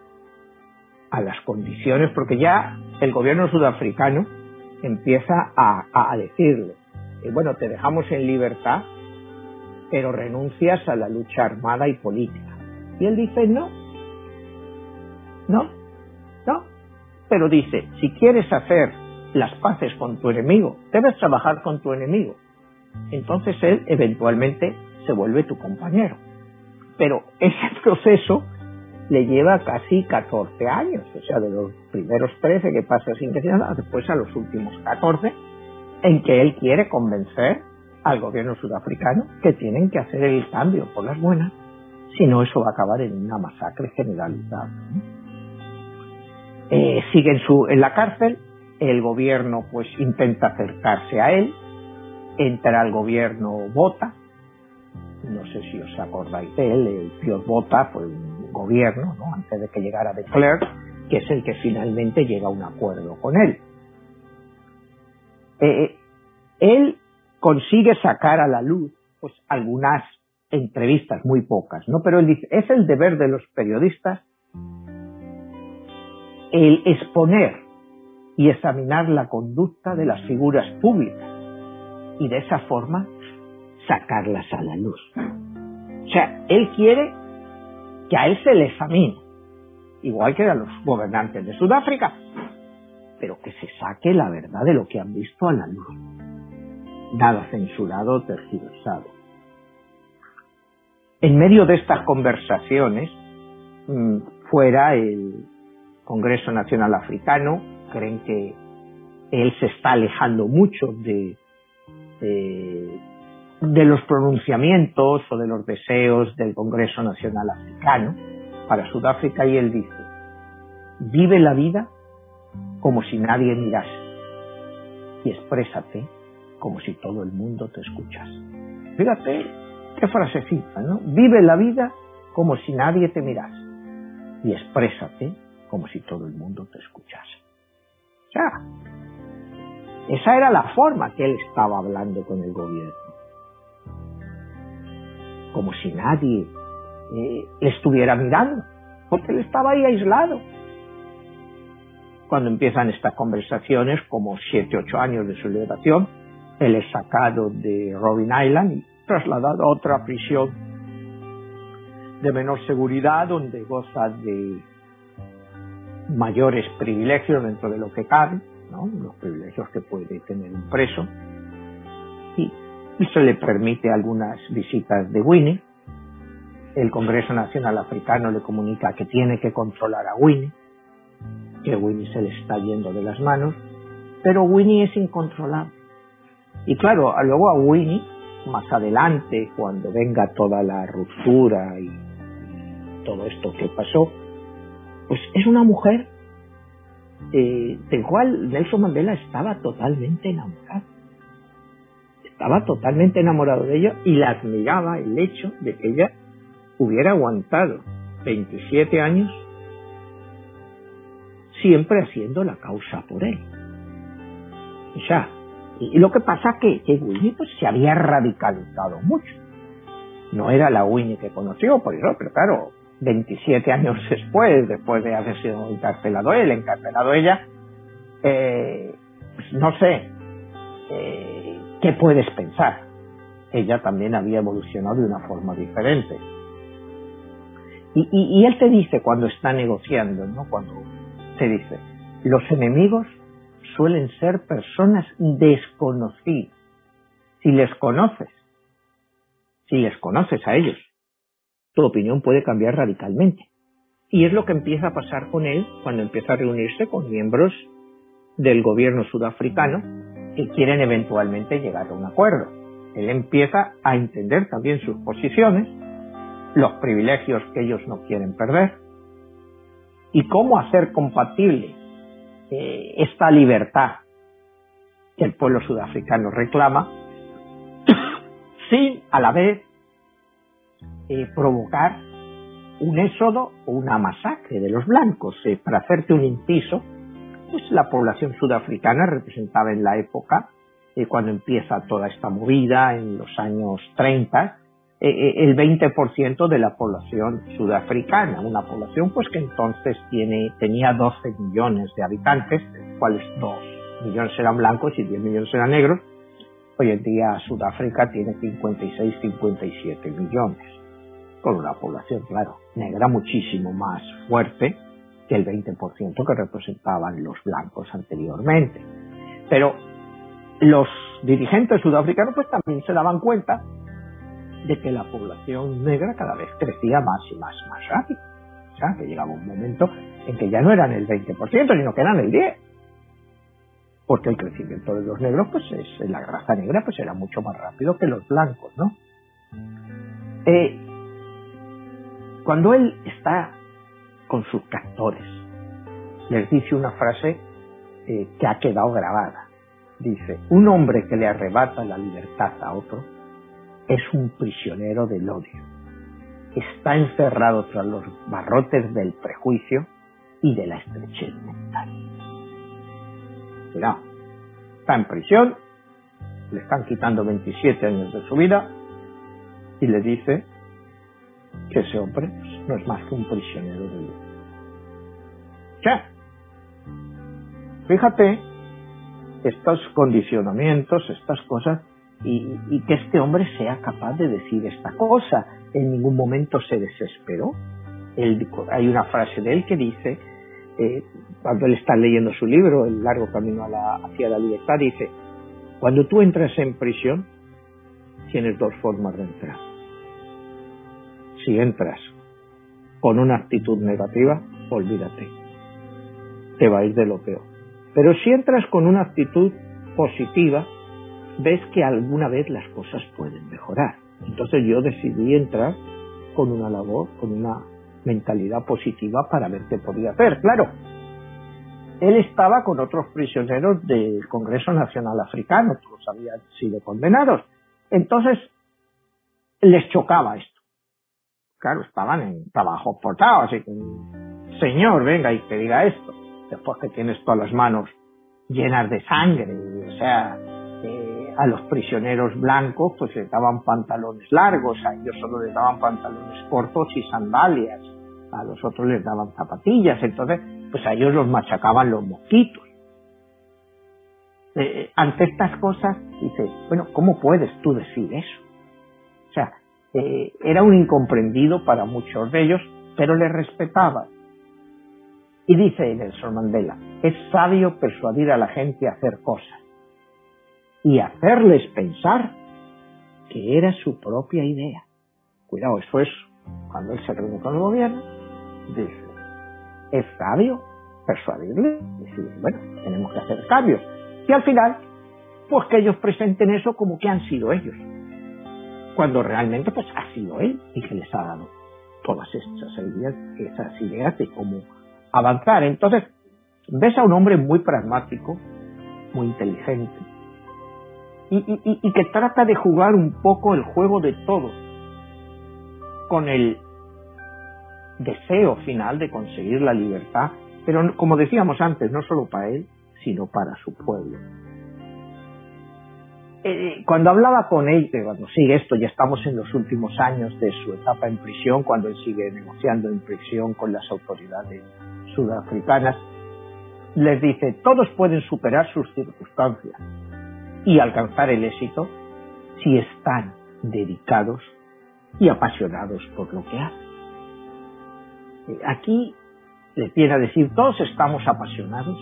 a las condiciones, porque ya el gobierno sudafricano empieza a, a decirle, eh, bueno, te dejamos en libertad, pero renuncias a la lucha armada y política. Y él dice, no, no, no. Pero dice, si quieres hacer las paces con tu enemigo, debes trabajar con tu enemigo. Entonces él eventualmente se vuelve tu compañero. Pero ese proceso le lleva casi 14 años, o sea, de los primeros 13 que pasa sin decir nada, después a los últimos 14, en que él quiere convencer al gobierno sudafricano que tienen que hacer el cambio por las buenas, si no eso va a acabar en una masacre generalizada. Eh, sigue en, su, en la cárcel, el gobierno pues intenta acercarse a él, entra al gobierno Bota, no sé si os acordáis de él, el Piotr Bota fue un gobierno, ¿no? antes de que llegara de Klerk, que es el que finalmente llega a un acuerdo con él. Eh, él consigue sacar a la luz pues algunas entrevistas, muy pocas, ¿no? Pero él dice, es el deber de los periodistas el exponer y examinar la conducta de las figuras públicas y de esa forma sacarlas a la luz. O sea, él quiere que a él se le examine, igual que a los gobernantes de Sudáfrica, pero que se saque la verdad de lo que han visto a la luz nada censurado tergiversado. En medio de estas conversaciones, mm, fuera el Congreso Nacional Africano, creen que él se está alejando mucho de, de, los pronunciamientos o de los deseos del Congreso Nacional Africano para Sudáfrica y él dice, vive la vida como si nadie mirase y exprésate como si todo el mundo te escuchase. Fíjate qué frasecita, ¿no? Vive la vida como si nadie te mirase y exprésate como si todo el mundo te escuchase. O esa era la forma que él estaba hablando con el gobierno. Como si nadie eh, le estuviera mirando, porque él estaba ahí aislado. Cuando empiezan estas conversaciones, como siete, ocho años de su liberación, él es sacado de Robin Island y trasladado a otra prisión de menor seguridad donde goza de mayores privilegios dentro de lo que cabe, ¿no? los privilegios que puede tener un preso. Y se le permite algunas visitas de Winnie. El Congreso Nacional Africano le comunica que tiene que controlar a Winnie, que Winnie se le está yendo de las manos, pero Winnie es incontrolable. Y claro, luego a Winnie, más adelante, cuando venga toda la ruptura y todo esto que pasó, pues es una mujer eh, del cual Nelson Mandela estaba totalmente enamorado. Estaba totalmente enamorado de ella y la admiraba el hecho de que ella hubiera aguantado 27 años siempre haciendo la causa por él. O sea, y, lo que pasa que, que Winnie pues, se había radicalizado mucho. No era la Winnie que conoció, por eso, pero claro, 27 años después, después de haber sido encarcelado él, encarcelado ella, eh, pues no sé, eh, ¿qué puedes pensar? Ella también había evolucionado de una forma diferente. Y, y él te dice cuando está negociando, ¿no? Cuando te dice, los enemigos suelen ser personas desconocidas. Si les conoces, si les conoces a ellos, tu opinión puede cambiar radicalmente. Y es lo que empieza a pasar con él cuando empieza a reunirse con miembros del gobierno sudafricano que quieren eventualmente llegar a un acuerdo. Él empieza a entender también sus posiciones, los privilegios que ellos no quieren perder y cómo hacer compatible eh, esta libertad que el pueblo sudafricano reclama sin a la vez eh, provocar un éxodo o una masacre de los blancos. Eh, para hacerte un inciso, pues la población sudafricana representaba en la época, cuando empieza toda esta movida, en los años 30, el 20% de la población sudafricana, una población pues que entonces tiene, tenía 12 millones de habitantes, cuales 2 millones eran blancos y 10 millones eran negros. Hoy en día Sudáfrica tiene 56, 57 millones con una población, claro, negra muchísimo más fuerte que el 20% que representaban los blancos anteriormente. Pero los dirigentes sudafricanos pues también se daban cuenta de que la población negra cada vez crecía más y más, más rápido. O sea, que llegaba un momento en que ya no eran el 20%, sino que eran el 10%. Porque el crecimiento de los negros, pues es, la raza negra, pues era mucho más rápido que los blancos, ¿no? Eh, cuando él está con sus captores, les dice una frase eh, que ha quedado grabada. Dice, un hombre que le arrebata la libertad a otro es un prisionero del odio. Está encerrado tras los barrotes del prejuicio y de la estrechez mental. Mira, está en prisión, le están quitando 27 años de su vida y le dice que ese hombre no es más que un prisionero de Dios. Ya. Fíjate estos condicionamientos, estas cosas, y, que este hombre sea capaz de decir esta cosa. En ningún momento se desesperó. hay una frase de él que dice, eh, cuando él está leyendo su libro, El largo camino hacia la libertad, dice, cuando tú entras en prisión, tienes dos formas de entrar si entras con una actitud negativa, olvídate. Te va a ir de lo peor. Pero si entras con una actitud positiva, ves que alguna vez las cosas pueden mejorar. Entonces yo decidí entrar con una labor, con una mentalidad positiva para ver qué podía hacer. Claro, él estaba con otros prisioneros del Congreso Nacional Africano, todos habían sido condenados. Entonces, les chocaba esto claro, estaban en trabajo forzado, así que, señor, venga y que diga esto. Después que tienes todas las manos llenas de sangre, o sea, a los prisioneros blancos pues les daban pantalones largos, a ellos solo les daban pantalones cortos y sandalias, a los otros les daban zapatillas, entonces pues a ellos los machacaban los mosquitos. Eh, ante estas cosas, dice, bueno, ¿cómo puedes tú decir eso? O sea, eh, era un incomprendido para muchos de ellos, pero le respetaba. Y dice Nelson Mandela, es sabio persuadir a la gente a hacer cosas y hacerles pensar que era su propia idea. Cuidado, eso es cuando él se reúne con el gobierno, dice, es sabio persuadirle, decir, bueno, tenemos que hacer cambios. Y al final, pues que ellos presenten eso como que han sido ellos, cuando realmente pues ha sido él y que les ha dado todas estas ideas, esas ideas de cómo avanzar. Entonces, ves a un hombre muy pragmático, muy inteligente, y, que trata de jugar un poco el juego de todos, con el deseo final de conseguir la libertad, pero como decíamos antes, no solo para él, sino para su pueblo. Eh, cuando hablaba con él, cuando sigue esto, ya estamos en los últimos años de su etapa en prisión, cuando él sigue negociando en prisión con las autoridades sudafricanas, les dice, todos pueden superar sus circunstancias y alcanzar el éxito si están dedicados y apasionados por lo que hacen. Eh, aquí les viene a decir, todos estamos apasionados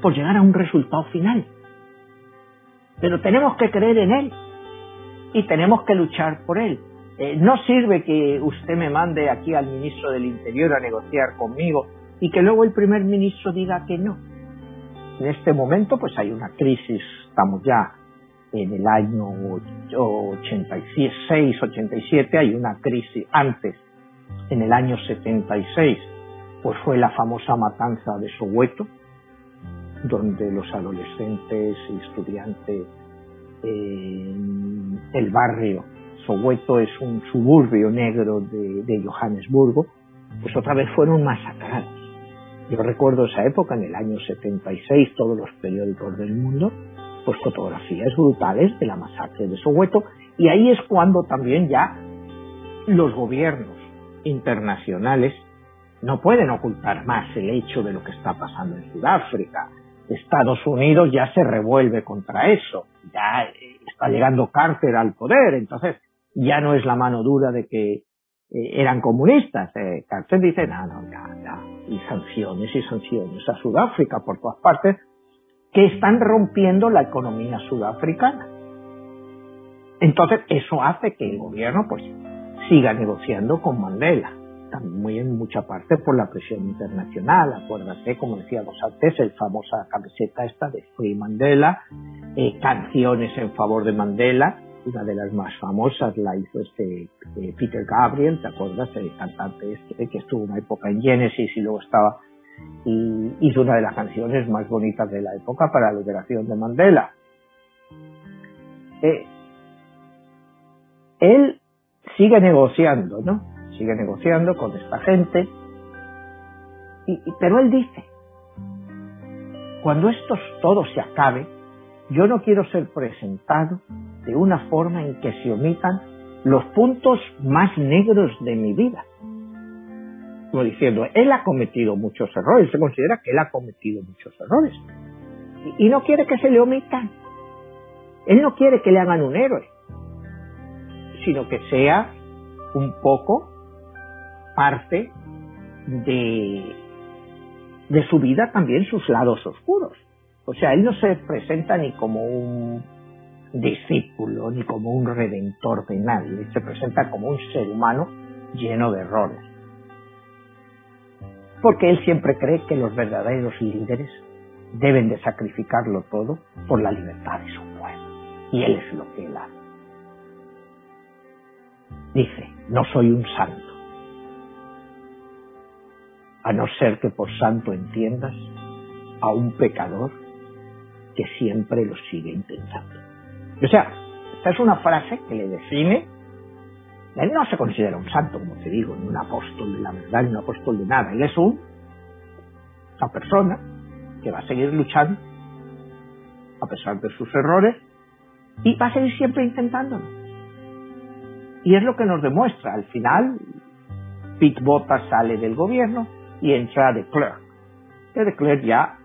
por llegar a un resultado final pero tenemos que creer en Él y tenemos que luchar por Él. Eh, no sirve que usted me mande aquí al ministro del Interior a negociar conmigo y que luego el primer ministro diga que no. En este momento pues hay una crisis, estamos ya en el año 86, 87, hay una crisis antes, en el año 76, pues fue la famosa matanza de Soweto, donde los adolescentes estudiantes en el barrio Soweto es un suburbio negro de, Johannesburgo, pues otra vez fueron masacrados. Yo recuerdo esa época, en el año 76, todos los periódicos del mundo, pues fotografías brutales de la masacre de Soweto, y ahí es cuando también ya los gobiernos internacionales no pueden ocultar más el hecho de lo que está pasando en Sudáfrica, Estados Unidos ya se revuelve contra eso, ya eh, está llegando Carter al poder, entonces ya no es la mano dura de que eh, eran comunistas. Eh, Carter dice, no, no, ya, ya, y sanciones y sanciones a Sudáfrica por todas partes, que están rompiendo la economía sudafricana. Entonces eso hace que el gobierno pues siga negociando con Mandela muy en mucha parte por la presión internacional. Acuérdate, como decíamos antes, el famosa camiseta esta de Free Mandela, eh, canciones en favor de Mandela, una de las más famosas la hizo este eh, Peter Gabriel, ¿te acuerdas? El cantante este que estuvo una época en Genesis y luego estaba y hizo una de las canciones más bonitas de la época para la liberación de Mandela. Eh, él sigue negociando, ¿no? sigue negociando con esta gente. Y, pero él dice, cuando esto todo se acabe, yo no quiero ser presentado de una forma en que se omitan los puntos más negros de mi vida. Diciendo, él ha cometido muchos errores, se considera que él ha cometido muchos errores. Y, no quiere que se le omitan. Él no quiere que le hagan un héroe, sino que sea un poco parte de, de su vida también sus lados oscuros. O sea, él no se presenta ni como un discípulo, ni como un redentor de nadie, se presenta como un ser humano lleno de errores. Porque él siempre cree que los verdaderos líderes deben de sacrificarlo todo por la libertad de su pueblo. Y él es lo que él hace. Dice, no soy un santo, a no ser que por santo entiendas a un pecador que siempre lo sigue intentando. O sea, esta es una frase que le define. Él no se considera un santo, como te digo, ni un apóstol de la verdad, ni un apóstol de nada. Él es un, una persona que va a seguir luchando a pesar de sus errores y va a seguir siempre intentándolo. Y es lo que nos demuestra. Al final, Pete Bottas sale del gobierno, y entra de Klerk. De Klerk ya,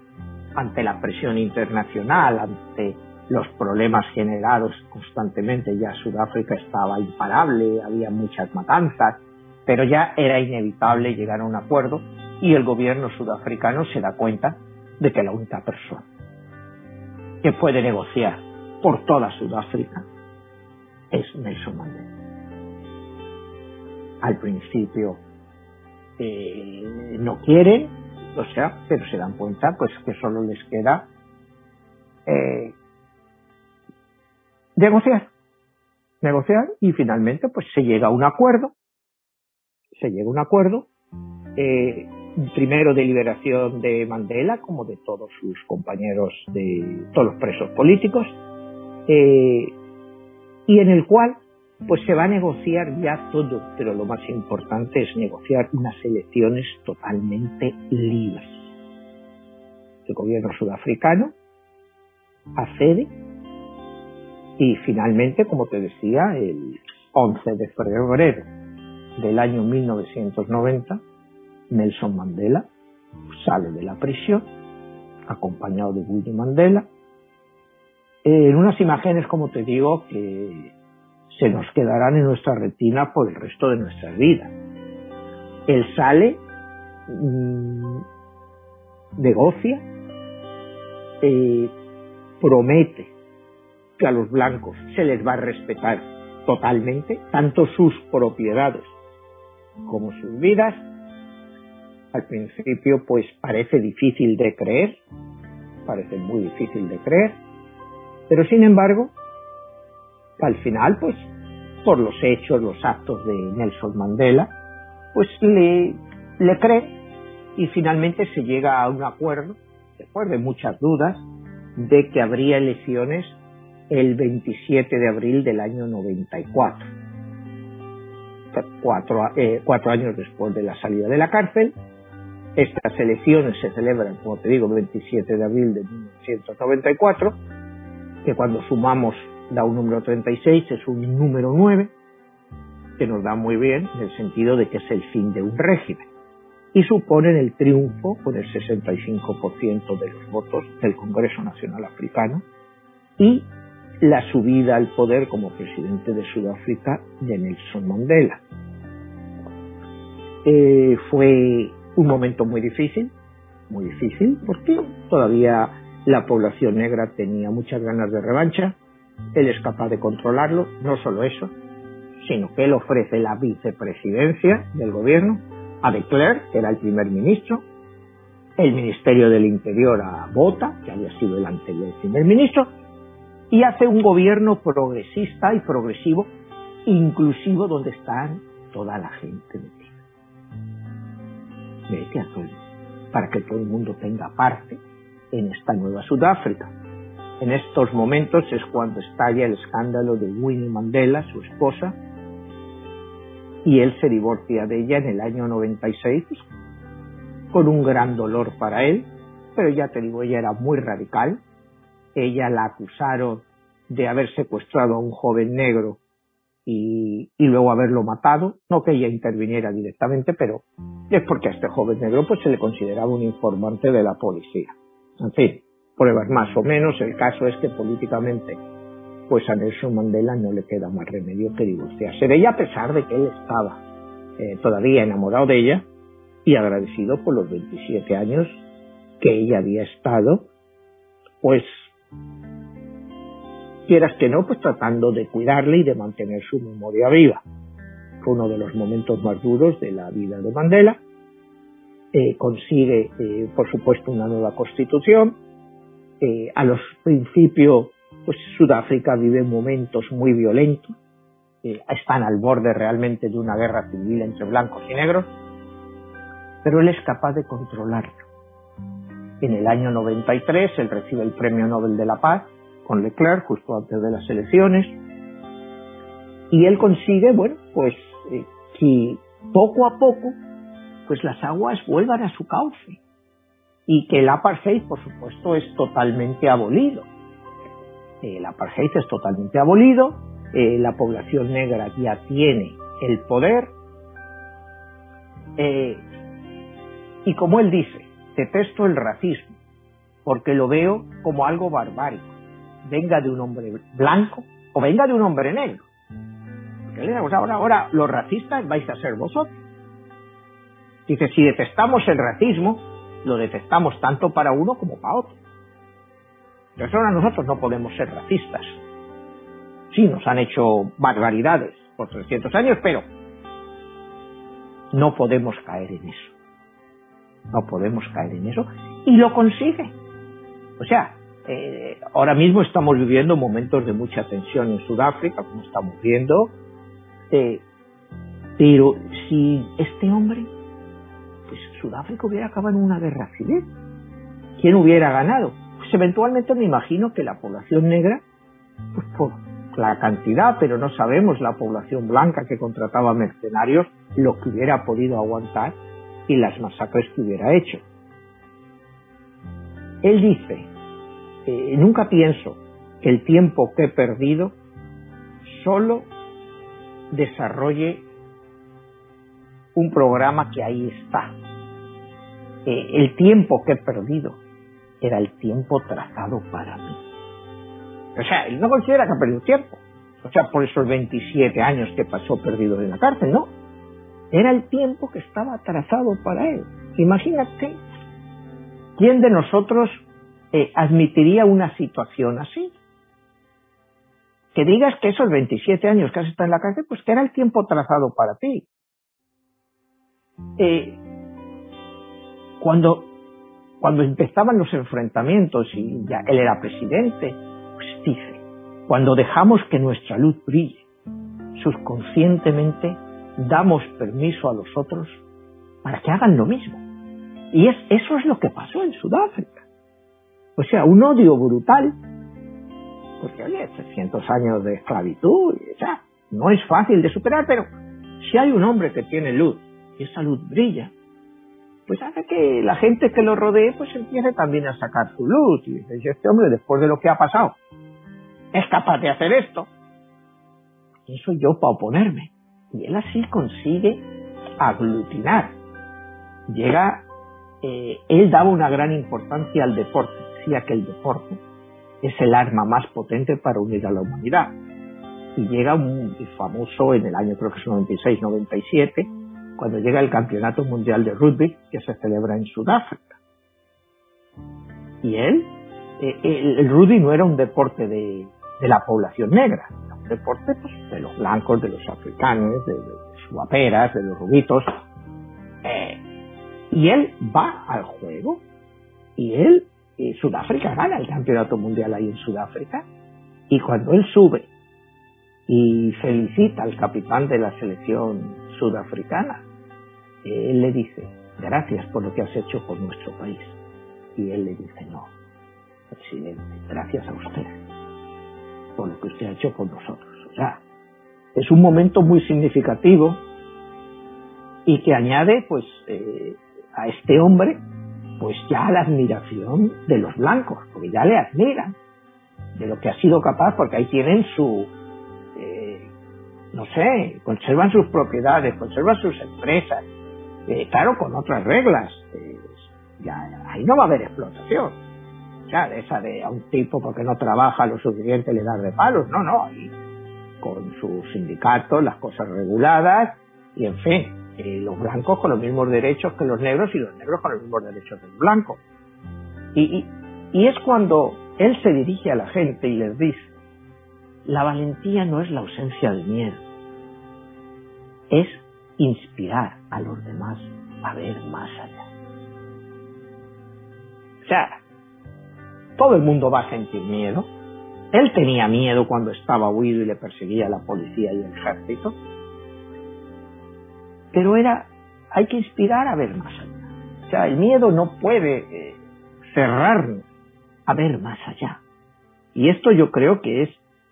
ante la presión internacional, ante los problemas generados constantemente, ya Sudáfrica estaba imparable, había muchas matanzas, pero ya era inevitable llegar a un acuerdo y el gobierno sudafricano se da cuenta de que la única persona que puede negociar por toda Sudáfrica es Nelson Mandela. Al principio eh, no quieren, o sea, pero se dan cuenta pues que solo les queda eh, negociar, negociar y finalmente pues se llega a un acuerdo, se llega a un acuerdo, eh, primero de liberación de Mandela como de todos sus compañeros de todos los presos políticos eh, y en el cual pues se va a negociar ya todo, pero lo más importante es negociar unas elecciones totalmente libres. El gobierno sudafricano accede y finalmente, como te decía, el 11 de febrero del año 1990, Nelson Mandela sale de la prisión, acompañado de William Mandela, en unas imágenes, como te digo, que se nos quedarán en nuestra retina por el resto de nuestras vidas. Él sale, mm, negocia, eh, promete que a los blancos se les va a respetar totalmente, tanto sus propiedades como sus vidas. Al principio pues parece difícil de creer, parece muy difícil de creer, pero sin embargo, al final pues por los hechos, los actos de Nelson Mandela, pues le, le cree y finalmente se llega a un acuerdo, después de muchas dudas, de que habría elecciones el 27 de abril del año 94. Cuatro, eh, cuatro años después de la salida de la cárcel. Estas elecciones se celebran, como te digo, el 27 de abril de 1994, que cuando sumamos da un número 36, es un número 9, que nos da muy bien en el sentido de que es el fin de un régimen y suponen el triunfo con el 65% de los votos del Congreso Nacional Africano y la subida al poder como presidente de Sudáfrica de Nelson Mandela. Eh, fue un momento muy difícil, muy difícil, porque todavía la población negra tenía muchas ganas de revancha, él es capaz de controlarlo, no solo eso, sino que él ofrece la vicepresidencia del gobierno a de Klerk, que era el primer ministro, el Ministerio del Interior a Bota, que había sido el anterior primer ministro, y hace un gobierno progresista y progresivo, inclusivo donde están toda la gente metida. para que todo el mundo tenga parte en esta nueva Sudáfrica. En estos momentos es cuando estalla el escándalo de Winnie Mandela, su esposa, y él se divorcia de ella en el año 96 pues, con un gran dolor para él, pero ya te digo, ella era muy radical. Ella la acusaron de haber secuestrado a un joven negro y, luego haberlo matado. No que ella interviniera directamente, pero es porque a este joven negro pues se le consideraba un informante de la policía. En fin, pruebas más o menos. El caso es que políticamente pues a Nelson Mandela no le queda más remedio que divorciarse de ella a pesar de que él estaba eh, todavía enamorado de ella y agradecido por los 27 años que ella había estado, pues quieras que no, pues tratando de cuidarle y de mantener su memoria viva. Fue uno de los momentos más duros de la vida de Mandela. Eh, consigue, eh, por supuesto, una nueva constitución. a los principios pues Sudáfrica vive momentos muy violentos, eh, están al borde realmente de una guerra civil entre blancos y negros, pero él es capaz de controlarlo. En el año 93 él recibe el Premio Nobel de la Paz con Leclerc justo antes de las elecciones. Y él consigue, bueno, pues eh, que poco a poco pues las aguas vuelvan a su cauce. Y que el apartheid, por supuesto, es totalmente abolido. El apartheid es totalmente abolido, eh, la población negra ya tiene el poder, eh, y como él dice, detesto el racismo, porque lo veo como algo barbárico, venga de un hombre blanco o venga de un hombre negro. Porque le ahora, ahora los racistas vais a ser vosotros. Dice, si detestamos el racismo, lo detestamos tanto para uno como para otro. Pero ahora nosotros no podemos ser racistas. Sí, nos han hecho barbaridades por 300 años, pero no podemos caer en eso. No podemos caer en eso. Y lo consigue. O sea, eh, ahora mismo estamos viviendo momentos de mucha tensión en Sudáfrica, como estamos viendo. Eh, pero si este hombre, pues Sudáfrica hubiera acabado en una guerra civil, ¿quién hubiera ganado? Pues eventualmente me imagino que la población negra, pues por la cantidad, pero no sabemos la población blanca que contrataba mercenarios, lo que hubiera podido aguantar y las masacres que hubiera hecho. Él dice, eh, nunca pienso que el tiempo que he perdido solo desarrolle un programa que ahí está. Eh, el tiempo que he perdido era el tiempo trazado para mí. O sea, él no considera que ha perdido tiempo. O sea, por esos 27 años que pasó perdido en la cárcel, no. Era el tiempo que estaba trazado para él. Imagínate, ¿quién de nosotros eh, admitiría una situación así? Que digas que esos 27 años que has estado en la cárcel, pues que era el tiempo trazado para ti. Eh, cuando, cuando empezaban los enfrentamientos y ya él era presidente, pues dice, cuando dejamos que nuestra luz brille, subconscientemente damos permiso a los otros para que hagan lo mismo. Y es, eso es lo que pasó en Sudáfrica. O sea, un odio brutal, porque había 300 años de esclavitud, ya no es fácil de superar, pero si hay un hombre que tiene luz y esa luz brilla, pues hace que la gente que lo rodee pues empiece también a sacar su luz. Y dice, este hombre después de lo que ha pasado es capaz de hacer esto. ¿Quién soy yo para oponerme? Y él así consigue aglutinar. Llega, eh, él daba una gran importancia al deporte, decía que el deporte es el arma más potente para unir a la humanidad. Y llega un famoso en el año creo que es 96-97, cuando llega el Campeonato Mundial de Rugby que se celebra en Sudáfrica. Y él, eh, el, rugby no era un deporte de, la población negra, deporte pues, de los blancos, de los africanos, de, los guaperas, de los rubitos. Eh, y él va al juego y él, y Sudáfrica gana el Campeonato Mundial ahí en Sudáfrica. Y cuando él sube y felicita al capitán de la selección sudafricana, él le dice, gracias por lo que has hecho por nuestro país. Y él le dice, no, presidente, gracias a usted por lo que usted ha hecho por nosotros. O sea, es un momento muy significativo y que añade, pues, eh, a este hombre, pues ya la admiración de los blancos, porque ya le admiran de lo que ha sido capaz, porque ahí tienen su, eh, no sé, conservan sus propiedades, conservan sus empresas, eh, claro, con otras reglas. Eh, ya, ahí no va a haber explotación. Esa de a un tipo porque no trabaja lo suficiente le da de palos. No, no, ahí con sus sindicatos, las cosas reguladas y en fin, los blancos con los mismos derechos que los negros y los negros con los mismos derechos que los blancos. Y, y, y es cuando él se dirige a la gente y les dice, la valentía no es la ausencia de miedo, es inspirar a los demás a ver más allá. O sea, todo el mundo va a sentir miedo. Él tenía miedo cuando estaba huido y le perseguía la policía y el ejército. Pero era, hay que inspirar a ver más allá. O sea, el miedo no puede eh, cerrarnos a ver más allá. Y esto yo creo que es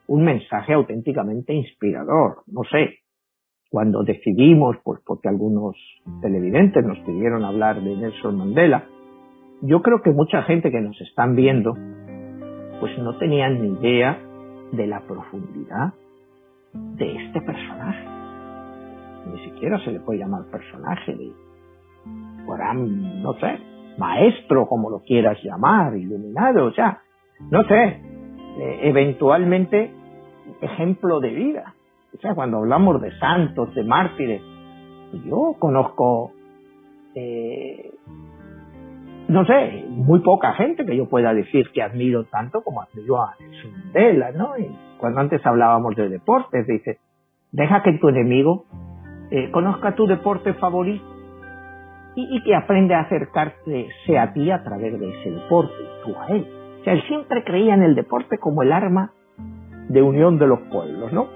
un mensaje auténticamente inspirador. No sé, cuando decidimos, pues porque algunos televidentes nos pidieron hablar de Nelson Mandela, yo creo que mucha gente que nos están viendo, pues no tenían ni idea de la profundidad de este personaje. Ni siquiera se le puede llamar personaje, de, gran, no sé, maestro, como lo quieras llamar, iluminado, o sea, no sé, eh, eventualmente ejemplo de vida. O sea, cuando hablamos de santos, de mártires, yo conozco, eh, no sé, muy poca gente que yo pueda decir que admiro tanto como admiro a Nelson ¿no? Y cuando antes hablábamos de deportes, dice, deja que tu enemigo eh, conozca tu deporte favorito y, que aprende a acercarse a ti a través de ese deporte, tú a él. O sea, él siempre creía en el deporte como el arma de unión de los pueblos, ¿no?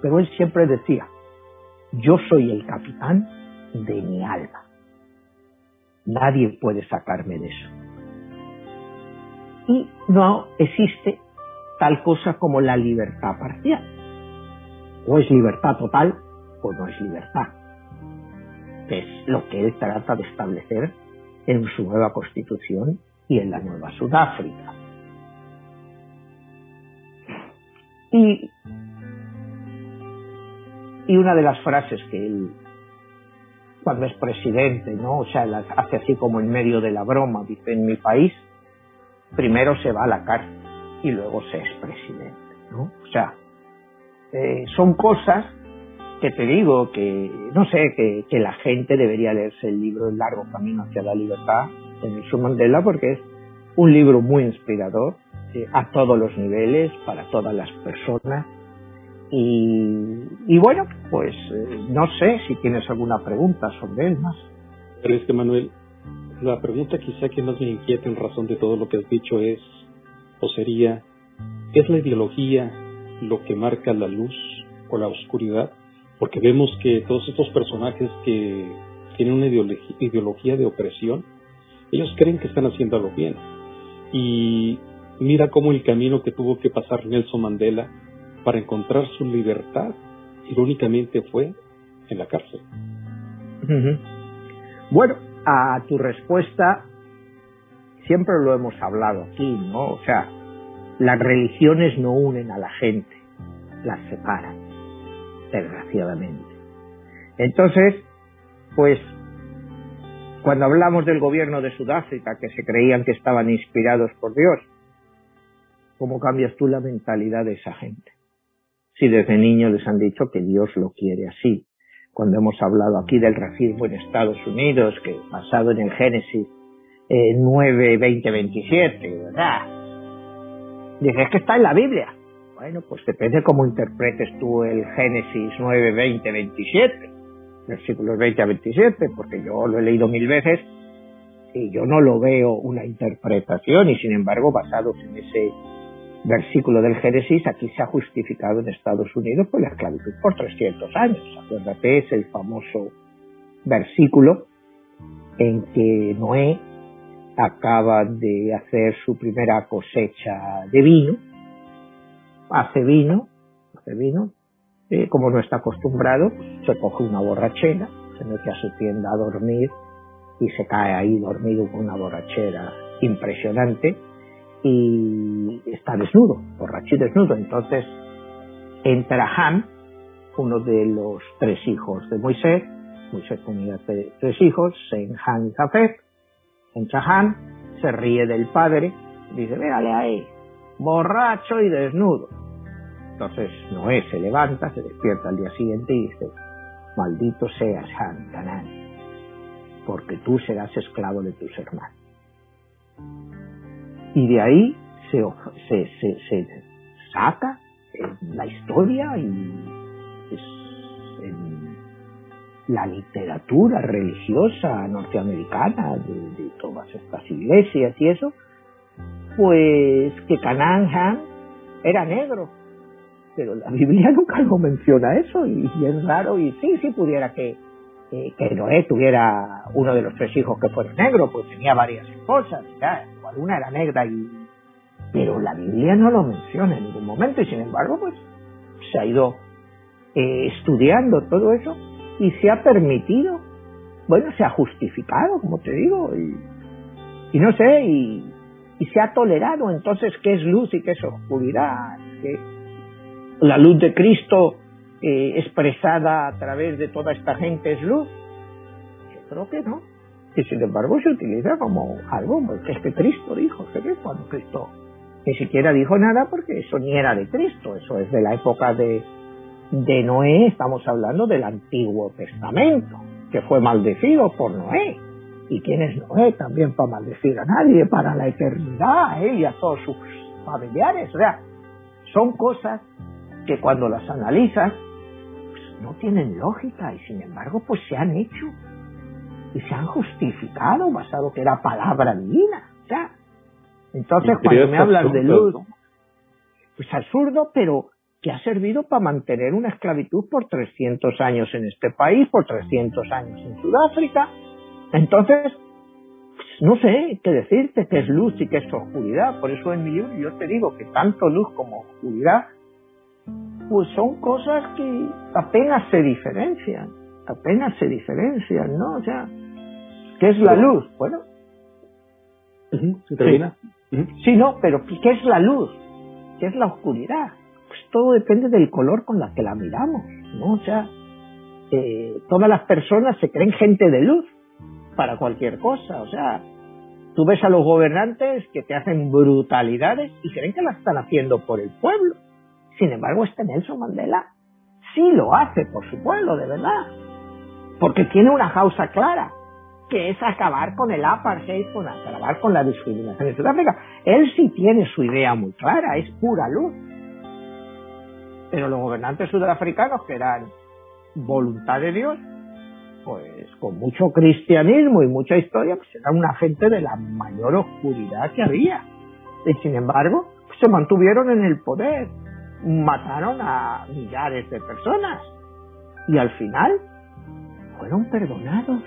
Pero él siempre decía, yo soy el capitán de mi alma. Nadie puede sacarme de eso. Y no existe tal cosa como la libertad parcial. O es libertad total o no es libertad. Es lo que él trata de establecer en su nueva constitución y en la nueva Sudáfrica. Y, y una de las frases que él, cuando es presidente, ¿no? O sea, hace así como en medio de la broma, dice, en mi país, primero se va a la cárcel y luego se es presidente, ¿no? O sea, eh, son cosas que te digo que, no sé, que, la gente debería leerse el libro El largo camino hacia la libertad de Nelson Mandela porque es un libro muy inspirador eh, a todos los niveles, para todas las personas. Y, bueno, pues eh, no sé si tienes alguna pregunta sobre él más. Pero es que Manuel, la pregunta quizá que más me inquieta en razón de todo lo que has dicho es, o sería, ¿es la ideología lo que marca la luz o la oscuridad? Porque vemos que todos estos personajes que tienen una ideología de opresión, ellos creen que están haciendo algo bien. Y mira cómo el camino que tuvo que pasar Nelson Mandela para encontrar su libertad, irónicamente fue en la cárcel. Bueno, a tu respuesta, siempre lo hemos hablado aquí, ¿no? O sea, las religiones no unen a la gente, las separan, desgraciadamente. Entonces, pues, cuando hablamos del gobierno de Sudáfrica, que se creían que estaban inspirados por Dios, ¿cómo cambias tú la mentalidad de esa gente? Si desde niño les han dicho que Dios lo quiere así, cuando hemos hablado aquí del racismo en Estados Unidos, que basado en el Génesis eh, 9, 20, 27, ¿verdad? Dice, es que está en la Biblia. Bueno, pues depende cómo interpretes tú el Génesis 9, 20, 27, versículos 20 a 27, porque yo lo he leído mil veces y yo no lo veo una interpretación y sin embargo basados en ese versículo del Génesis, aquí se ha justificado en Estados Unidos por la esclavitud por 300 años. Acuérdate, es el famoso versículo en que Noé acaba de hacer su primera cosecha de vino, hace vino, hace vino, eh, como no está acostumbrado, se coge una borrachera, se mete a su tienda a dormir y se cae ahí dormido con una borrachera impresionante y está desnudo, borracho y desnudo. Entonces entra Ham, uno de los tres hijos de Moisés, Moisés tenía tres hijos, Sen, Han y Jafet, entra Ham, se ríe del padre, dice, véale ahí, borracho y desnudo. Entonces Noé se levanta, se despierta al día siguiente y dice, maldito seas Han, Canán, porque tú serás esclavo de tus hermanos y de ahí se, se, se, saca en la historia y en la literatura religiosa norteamericana de, todas estas iglesias y eso, pues que Canaán era negro, pero la Biblia nunca lo menciona eso y, es raro y sí, sí pudiera que, que, Noé tuviera uno de los tres hijos que fuera negro, pues tenía varias esposas, ya, una era negra y pero la Biblia no lo menciona en ningún momento y sin embargo pues se ha ido eh, estudiando todo eso y se ha permitido bueno se ha justificado como te digo y, no sé y, se ha tolerado entonces qué es luz y qué es oscuridad que la luz de Cristo eh, expresada a través de toda esta gente es luz. Yo creo que no y sin embargo se utiliza como algo, porque es que Cristo dijo, que cuando Cristo ni siquiera dijo nada porque eso ni era de Cristo, eso es de la época de, de Noé, estamos hablando del Antiguo Testamento, que fue maldecido por Noé. ¿Y quién es Noé? También para maldecir a nadie, para la eternidad, él y a todos sus familiares. O sea, son cosas que cuando las analizas no tienen lógica y sin embargo pues se han hecho y se han justificado basado que era palabra divina. O entonces cuando me hablas de luz, pues absurdo, pero que ha servido para mantener una esclavitud por 300 años en este país, por 300 años en Sudáfrica. Entonces, no sé qué decirte, qué es luz y qué es oscuridad. Por eso en mi libro yo te digo que tanto luz como oscuridad, pues son cosas que apenas se diferencian, apenas se diferencian, ¿no? O sea, ¿qué es la luz? Bueno, sí, no, pero ¿qué es la luz? ¿Qué es la oscuridad? Pues todo depende del color con la que la miramos, ¿no? O sea, eh, todas las personas se creen gente de luz para cualquier cosa, o sea, tú ves a los gobernantes que te hacen brutalidades y creen que las están haciendo por el pueblo. Sin embargo, este Nelson Mandela sí lo hace por su pueblo, de verdad, porque tiene una causa clara que es acabar con el apartheid, con acabar con la discriminación en Sudáfrica. Él sí tiene su idea muy clara, es pura luz. Pero los gobernantes sudafricanos, que eran voluntad de Dios, pues con mucho cristianismo y mucha historia, pues eran una gente de la mayor oscuridad que había. Y sin embargo, pues se mantuvieron en el poder, mataron a millares de personas y al final fueron perdonados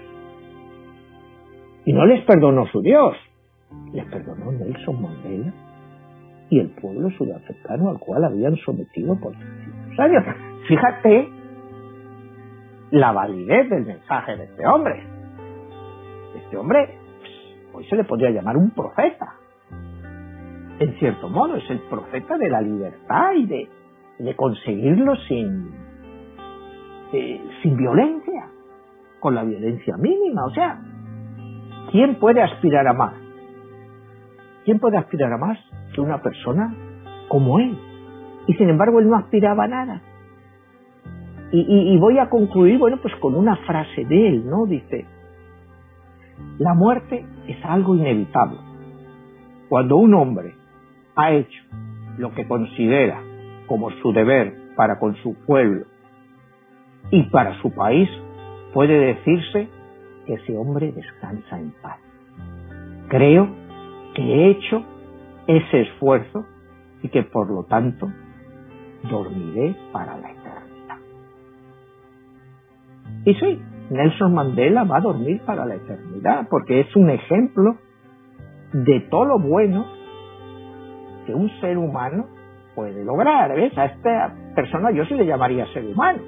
y no les perdonó su Dios, les perdonó Nelson Mandela y el pueblo sudafricano al cual habían sometido por muchos años. Fíjate la validez del mensaje de este hombre. Este hombre, pues, hoy se le podría llamar un profeta. En cierto modo, es el profeta de la libertad y de, de conseguirlo sin, eh, sin violencia, con la violencia mínima. O sea, ¿Quién puede aspirar a más? ¿Quién puede aspirar a más que una persona como él? Y sin embargo él no aspiraba a nada. Y, voy a concluir, bueno, pues con una frase de él, ¿no? Dice, la muerte es algo inevitable. Cuando un hombre ha hecho lo que considera como su deber para con su pueblo y para su país, puede decirse ese hombre descansa en paz. Creo que he hecho ese esfuerzo y que por lo tanto dormiré para la eternidad. Y sí, Nelson Mandela va a dormir para la eternidad porque es un ejemplo de todo lo bueno que un ser humano puede lograr. ¿Ves? A esta persona yo sí le llamaría ser humano.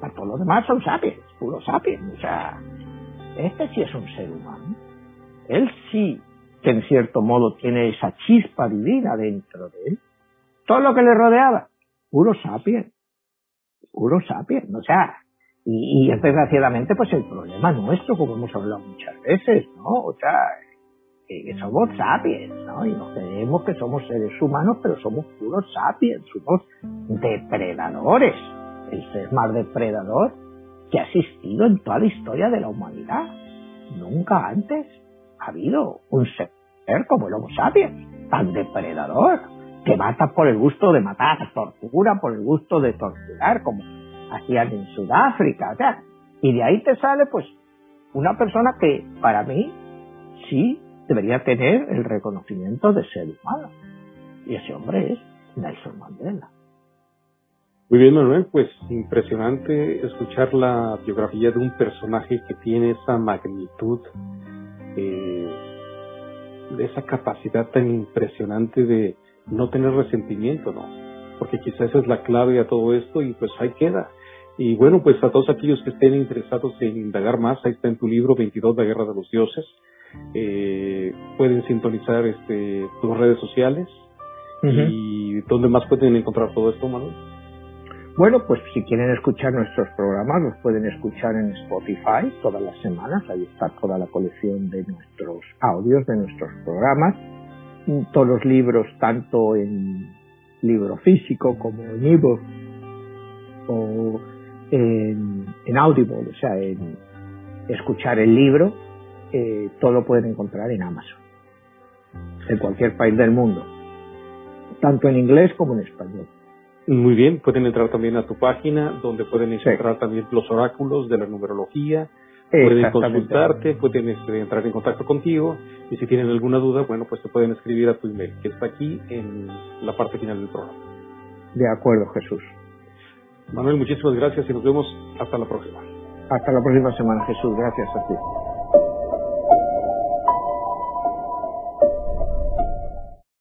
Para todo lo demás son sapiens, puros sapiens. O sea, este sí es un ser humano. Él sí que en cierto modo tiene esa chispa divina dentro de él. Todo lo que le rodeaba, puro sapiens, puro sapiens, o sea, y, y desgraciadamente pues el problema nuestro, como hemos hablado muchas veces, ¿no? O sea, que somos sapiens, ¿no? Y nos creemos que somos seres humanos, pero somos puros sapiens, somos depredadores. El ser más depredador que ha existido en toda la historia de la humanidad. Nunca antes ha habido un ser como el Homo sapiens, tan depredador, que mata por el gusto de matar, tortura por el gusto de torturar, como hacían en Sudáfrica. y de ahí te sale, pues, una persona que, para mí, sí debería tener el reconocimiento de ser humano. Y ese hombre es Nelson Mandela. Muy bien, Manuel, pues impresionante escuchar la biografía de un personaje que tiene esa magnitud, eh, esa capacidad tan impresionante de no tener resentimiento, ¿no? Porque quizás esa es la clave a todo esto y pues ahí queda. Y bueno, pues a todos aquellos que estén interesados en indagar más, ahí está en tu libro 22 de Guerra de los Dioses. Eh, pueden sintonizar este, tus redes sociales. ¿Y dónde más pueden encontrar todo esto, Manuel? Bueno, pues si quieren escuchar nuestros programas, los pueden escuchar en Spotify todas las semanas. Ahí está toda la colección de nuestros audios, de nuestros programas. Todos los libros, tanto en libro físico como en ebook o en, en Audible, o sea, en escuchar el libro, eh, todo lo pueden encontrar en Amazon, en cualquier país del mundo. tanto en inglés como en español. Muy bien, pueden entrar también a tu página donde pueden encontrar también los oráculos de la numerología, pueden consultarte, pueden este, entrar en contacto contigo y si tienen alguna duda, bueno, pues te pueden escribir a tu email, que está aquí en la parte final del programa. De acuerdo, Jesús. Manuel, muchísimas gracias y nos vemos hasta la próxima. Hasta la próxima semana, Jesús. Gracias a ti.